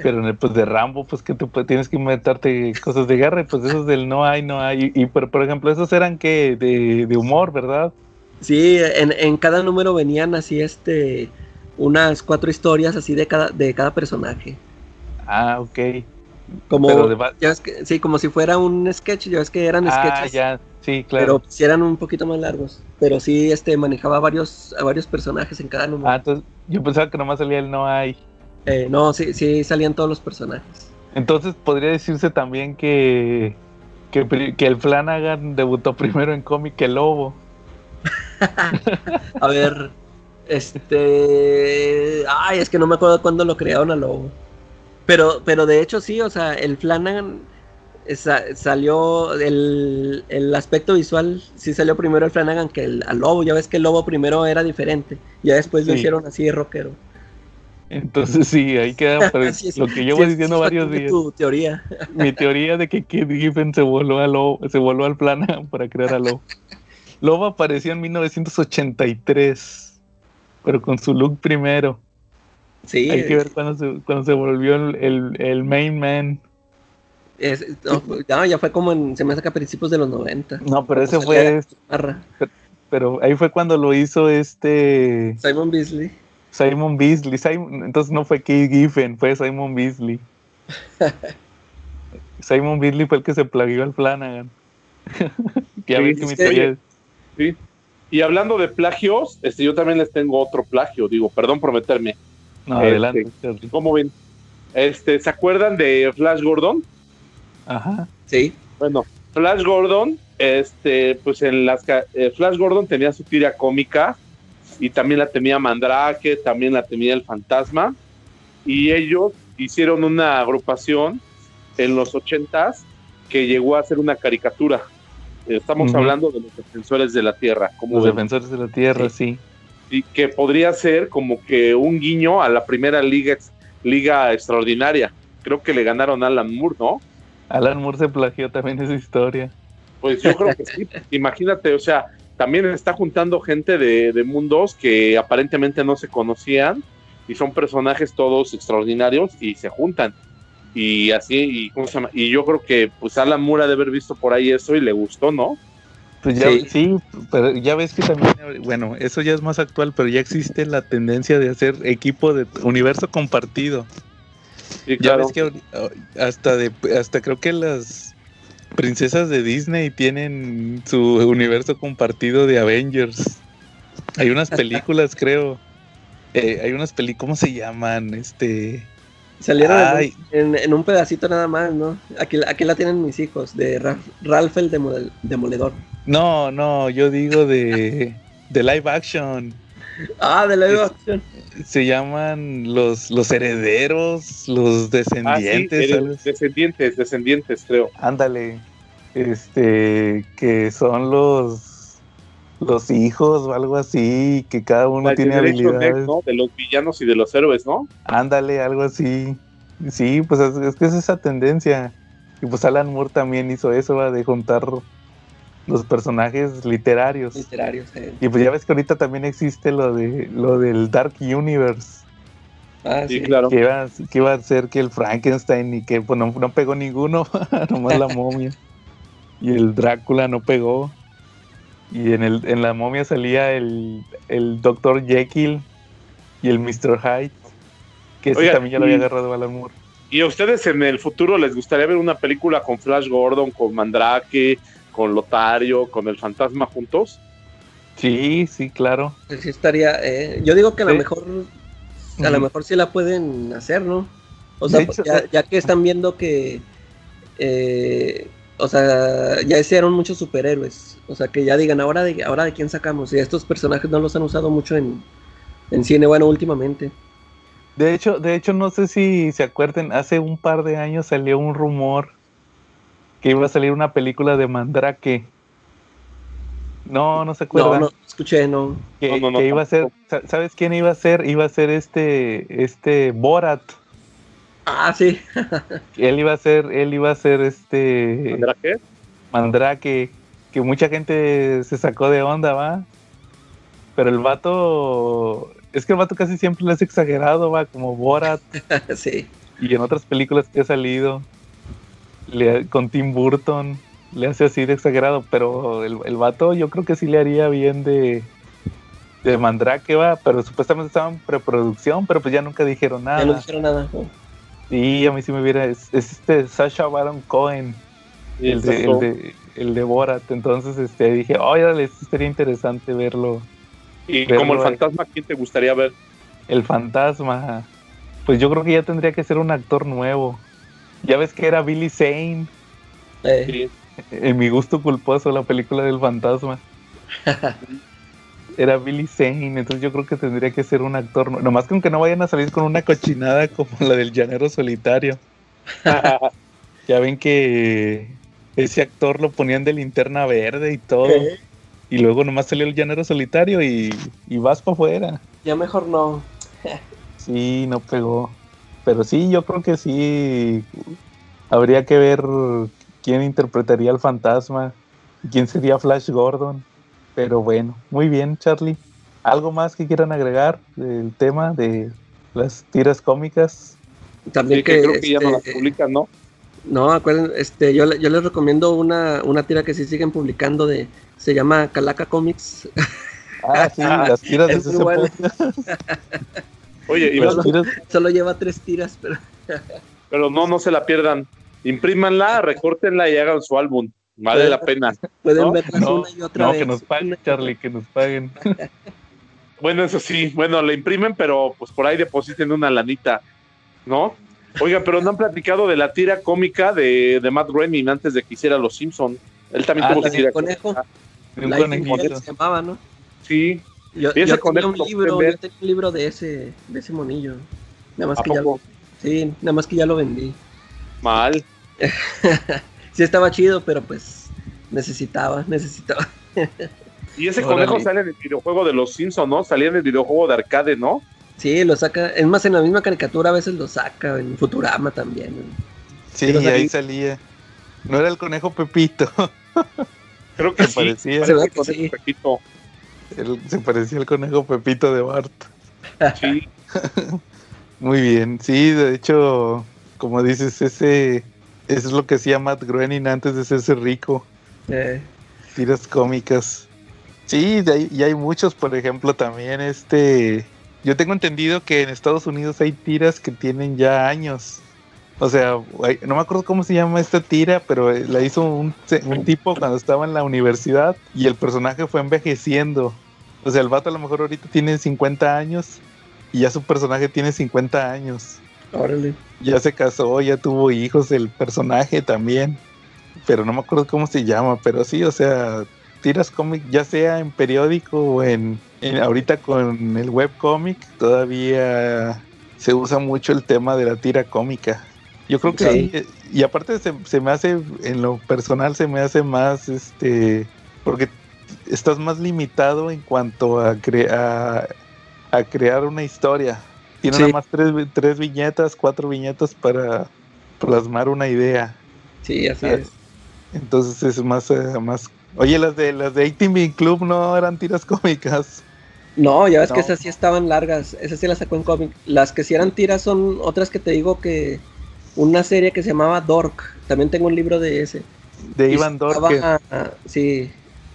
Pero en el, pues de Rambo, pues que tú pues, tienes que inventarte cosas de guerra, y pues esos del no hay, no hay. Y, y, por, por ejemplo, esos eran que de, de humor, ¿verdad? Sí, en, en cada número venían así este unas cuatro historias así de cada de cada personaje. Ah, ok. Como Pero ya ves que, sí, como si fuera un sketch, ya ves que eran Ah, sketches, ya, sí, pero claro. sí eran un poquito más largos. Pero sí este manejaba varios a varios personajes en cada número. Ah, entonces yo pensaba que nomás salía el no hay. Eh, no, sí, sí salían todos los personajes. Entonces podría decirse también que, que, el Flanagan debutó primero en cómic que el Lobo. A ver, este, ay, es que no me acuerdo cuándo lo crearon a Lobo. Pero, pero de hecho sí, o sea, el Flanagan sa- salió, el, el aspecto visual sí salió primero el Flanagan que el al Lobo. Ya ves que el Lobo primero era diferente, ya después lo hicieron así de rockero. Entonces sí, ahí queda pero Sí, lo que sí, llevo es- diciendo sí, varios días. Tu teoría. Mi teoría de que Kid Giffen se voló, a Lobo, se voló al Flanagan para crear a Lobo. Lobo apareció en 1983, pero con su look primero. Sí, Hay que ver cuando se, cuando se volvió el, el, el main man. es- no, no, ya fue como en, se me saca a principios de los 90. No, pero ese fue, salía Arra. pero ahí fue cuando lo hizo este Simon Beasley. Simon Beasley. Simon- entonces no fue Keith Giffen, fue Simon Beasley. Simon Beasley fue el que se plagió al Flanagan. que ya Sí, ves que mi teoría es- Sí. Y hablando de plagios, este, yo también les tengo otro plagio, digo, perdón por meterme. No, Este- adelante. ¿Cómo ven? Este, ¿se acuerdan de Flash Gordon? Ajá. Sí. Bueno, Flash Gordon, este, pues en las eh, Flash Gordon tenía su tira cómica y también la tenía Mandrake, también la tenía el Fantasma y ellos hicieron una agrupación en los ochentas que llegó a ser una caricatura. Estamos hablando de los defensores de la tierra, como Los defensores de la tierra, sí. y que podría ser como que un guiño a la primera liga, liga extraordinaria. Creo que le ganaron a Alan Moore, ¿no? Alan Moore se plagió también esa historia. Pues yo creo que sí. Imagínate, o sea, también está juntando gente de, de mundos que aparentemente no se conocían y son personajes todos extraordinarios y se juntan y así y cómo se llama y yo creo que pues Alan Moore ha de haber visto por ahí eso y le gustó no Pues ya, sí. pero ya ves que también, bueno, eso ya es más actual, pero ya existe la tendencia de hacer equipo de universo compartido. Sí, Ya ves que ahori- hasta de hasta creo que las princesas de Disney tienen su universo compartido de Avengers. Hay unas películas, creo. Eh, hay unas películas, ¿cómo se llaman? Este, Salieron en un- Ay. en, en un pedacito nada más, ¿no? Aquí, aquí la tienen mis hijos, de Ra- Ralph el Demol- Demoledor. no, no, yo digo de de live action. Ah, de la acción. Se llaman los los herederos, los Ah, sí, descendientes, eres- descendientes, descendientes, creo. Ándale. Este, que son los los hijos o algo así, que cada uno La tiene habilidades. ¿no? De los villanos y de los héroes, ¿no? Ándale, algo así. Sí, pues es, es que es esa tendencia. Y pues Alan Moore también hizo eso, ¿va? de juntar los personajes literarios. Literarios. eh. Y pues ya ves que ahorita también existe lo de lo del Dark Universe, Ah, Sí, sí. claro. que iba, que iba a ser que el Frankenstein y que pues no, no pegó ninguno, nomás la momia. Y el Drácula no pegó. Y en el en la momia salía el, el Dr. Jekyll y el Mr. Hyde, que ese Oiga, también ya lo y- había agarrado Alan Moore. ¿Y a ustedes en el futuro les gustaría ver una película con Flash Gordon, con Mandrake, con Lotario, con el fantasma juntos? Sí, sí, claro. Sí estaría, eh, yo digo que a lo Sí. mejor a lo mejor sí la pueden hacer, ¿no? O sea, De hecho, ya, ya que están viendo que eh, o sea, ya hicieron muchos superhéroes, o sea, que ya digan, ahora de ahora de quién sacamos, y estos personajes no los han usado mucho en, en cine, bueno, últimamente. De hecho, de hecho, no sé si se acuerden, hace un par de años salió un rumor que iba a salir una película de Mandrake. No, no se No, acuerdan. no, escuché, no. que, No, no, no, que iba a ser, ¿sabes quién iba a ser? Iba a ser este, este Borat. Ah, sí. Él iba a ser, él iba a ser este ¿Mandrake? Mandrake, que mucha gente se sacó de onda, ¿va? Pero el vato, es que el vato casi siempre lo es exagerado, va, como Borat. sí. Y en otras películas que ha salido, le- con Tim Burton, le hace así de exagerado, pero el, el vato yo creo que sí le haría bien de, de Mandrake, va, pero supuestamente estaba en preproducción, pero pues ya nunca dijeron Ya no nada. dijeron nada. ¿no? Y a mí sí me hubiera, es, es este Sasha Baron Cohen, el de, el, de, el de Borat, entonces este, dije, oye, sería interesante verlo, Y verlo como el fantasma, ¿quién te gustaría ver? el fantasma. Pues yo creo que ya tendría que ser un actor nuevo. Ya ves que era Billy Zane. Eh. En mi gusto culposo, la película del fantasma. Era Billy Zane, entonces yo creo que tendría que ser un actor. Nomás que aunque no vayan a salir con una cochinada como la del llanero solitario. Ya ven que ese actor lo ponían de linterna verde y todo. eh, Y luego nomás salió el llanero solitario y, y vas para afuera. ya mejor no. Sí, no pegó. Pero sí, yo creo que sí. Habría que ver quién interpretaría al fantasma. y ¿Quién sería Flash Gordon? Pero bueno, muy bien, Charlie. ¿Algo más que quieran agregar del tema de las tiras cómicas? También Sí, que que, creo que ya no las este, publican, ¿no? No, acuerden, este, yo, le- yo les recomiendo una, una tira que sí siguen publicando de, se llama Calaca Comics. Ah, sí, las tiras de Es ese. Oye, y tiras- Solo lleva tres tiras, pero pero no, no se la pierdan. Imprímanla, recórtenla y hagan su álbum. Vale la pena. pueden No, verlas No, una y otra no, vez. que nos paguen, Charlie, que nos paguen. Bueno, eso sí, bueno, la imprimen, pero pues por ahí depositen una lanita, ¿no? Oiga, pero no han platicado de la tira cómica de, de Matt Groening antes de que hiciera Los Simpson. Él también Ah, tuvo la su tira conejo. Life conejito. Infinite se llamaba, ¿no? Sí, Yo, yo tenía un lo libro, yo tenía un libro de ese, de ese monillo. Nada más ¿a que ya, poco? sí, nada más que ya lo vendí. Mal. Sí estaba chido, pero pues necesitaba, necesitaba. Y ese Órale. conejo sale en el videojuego de los Simpsons, ¿no? Salía en el videojuego de arcade, ¿no? Sí, lo saca. Es más, en la misma caricatura a veces lo saca. En Futurama también. Sí, salí- ahí salía. No era el conejo Pepito. Creo que sí. parecía. Se ve que que sí. Pepito. Él- se parecía al conejo Pepito de Bart. Sí. Muy bien. Sí, de hecho, como dices, ese es lo que hacía Matt Groening antes de hacerse rico. Eh, Tiras cómicas. Sí, de ahí- y hay muchos, por ejemplo, también este... Yo tengo entendido que en Estados Unidos hay tiras que tienen ya años. O sea, no me acuerdo cómo se llama esta tira, pero eh, la hizo un, un tipo cuando estaba en la universidad y el personaje fue envejeciendo. O sea, el vato a lo mejor ahorita tiene 50 años y ya su personaje tiene 50 años. órale. Ya se casó, ya tuvo hijos el personaje también. Pero no me acuerdo cómo se llama, pero sí, o sea, tiras cómic, ya sea en periódico o en, en- ahorita con el webcomic, todavía se usa mucho el tema de la tira cómica. Yo creo que Sí. y aparte se, se me hace, en lo personal se me hace más, este, porque estás más limitado en cuanto a, cre- a, a crear una historia. Tiene Sí. nada más tres, tres viñetas, cuatro viñetas para plasmar una idea. Sí, así Ah, es. Entonces es más, eh, más. Oye, las de las de 18 Bean Club no eran tiras cómicas. No, ya ves que esas sí estaban largas. Esas sí las sacó en cómic. Las que sí eran tiras son otras que te digo que. Una serie que se llamaba Dork. También tengo un libro de ese. De Y Ivan sacaba- Dorker. Sí,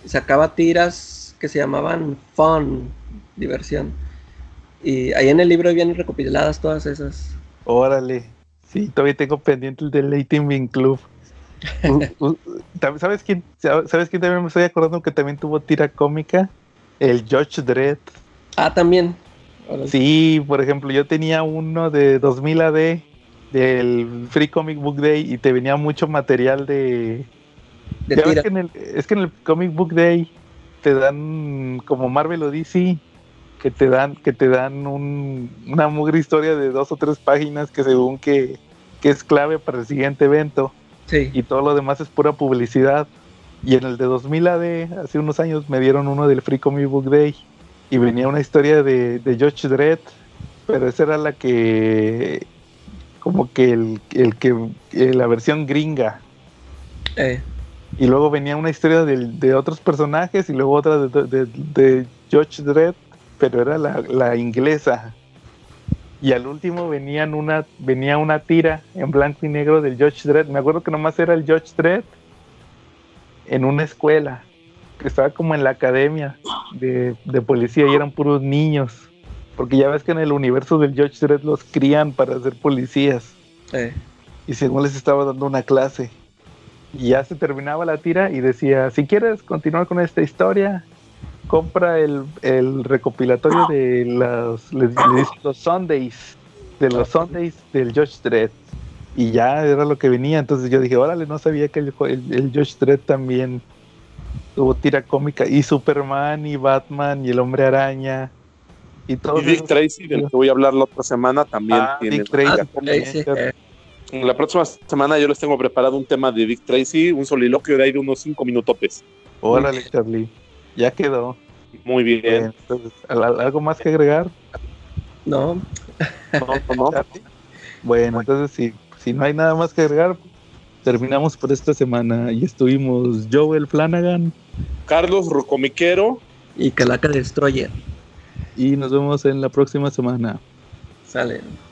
sacaba tiras que se llamaban Fun, diversión. Y ahí en el libro vienen recopiladas todas esas. Órale. Sí, todavía tengo pendiente el del 18 Bean Club. U- u- tam- ¿Sabes quién, ¿Sabes quién también me estoy acordando que también tuvo tira cómica? El George Dredd. Ah, también. Órale. Sí, por ejemplo, yo tenía uno de 2000 AD del Free Comic Book Day y te venía mucho material de, De Ya ves que en el- es que en el Comic Book Day te dan como Marvel o DC que te dan que te dan un- una mugre historia de dos o tres páginas que según que, que es clave para el siguiente evento. Sí. y todo lo demás es pura publicidad. Y en el de 2000 AD hace unos años me dieron uno del Free Comic Book Day. Y venía una historia de, de George Dredd pero esa era la que como que el, el que eh, la versión gringa Eh, y luego venía una historia del- de, otros personajes y luego otra de, de, de George Dredd, pero era la, la inglesa. Y al último venían una, venía una tira en blanco y negro del George Dredd. Me acuerdo que nomás era el George Dredd en una escuela, que estaba como en la academia de, de policía y eran puros niños. Porque ya ves que en el universo del George Dredd los crían para ser policías eh. y según les estaba dando una clase. Y ya se terminaba la tira y decía, si quieres continuar con esta historia, compra el, el recopilatorio de los, Sundays, de los Sundays del George Dredd. Y ya era lo que venía, entonces yo dije, órale, no sabía que el, el, el George Dredd también tuvo tira cómica, y Superman, y Batman, y el Hombre Araña, y todo. Y Dick Tracy, del que voy a hablar la otra semana, también Ah, tiene. Dick Tracy Ah, eh. La próxima semana yo les tengo preparado un tema de Dick Tracy, un soliloquio de ahí de unos cinco minutotes. Órale, Charlie, ya quedó. Muy bien. Bien, entonces, ¿al- al- ¿algo más que agregar? No, No, no, no. Bueno, entonces si, si no hay nada más que agregar, terminamos por esta semana y estuvimos Joel Flanagan Carlos Rucomiquero. y Calaca Destroyer. Y nos vemos en la próxima semana. Sale.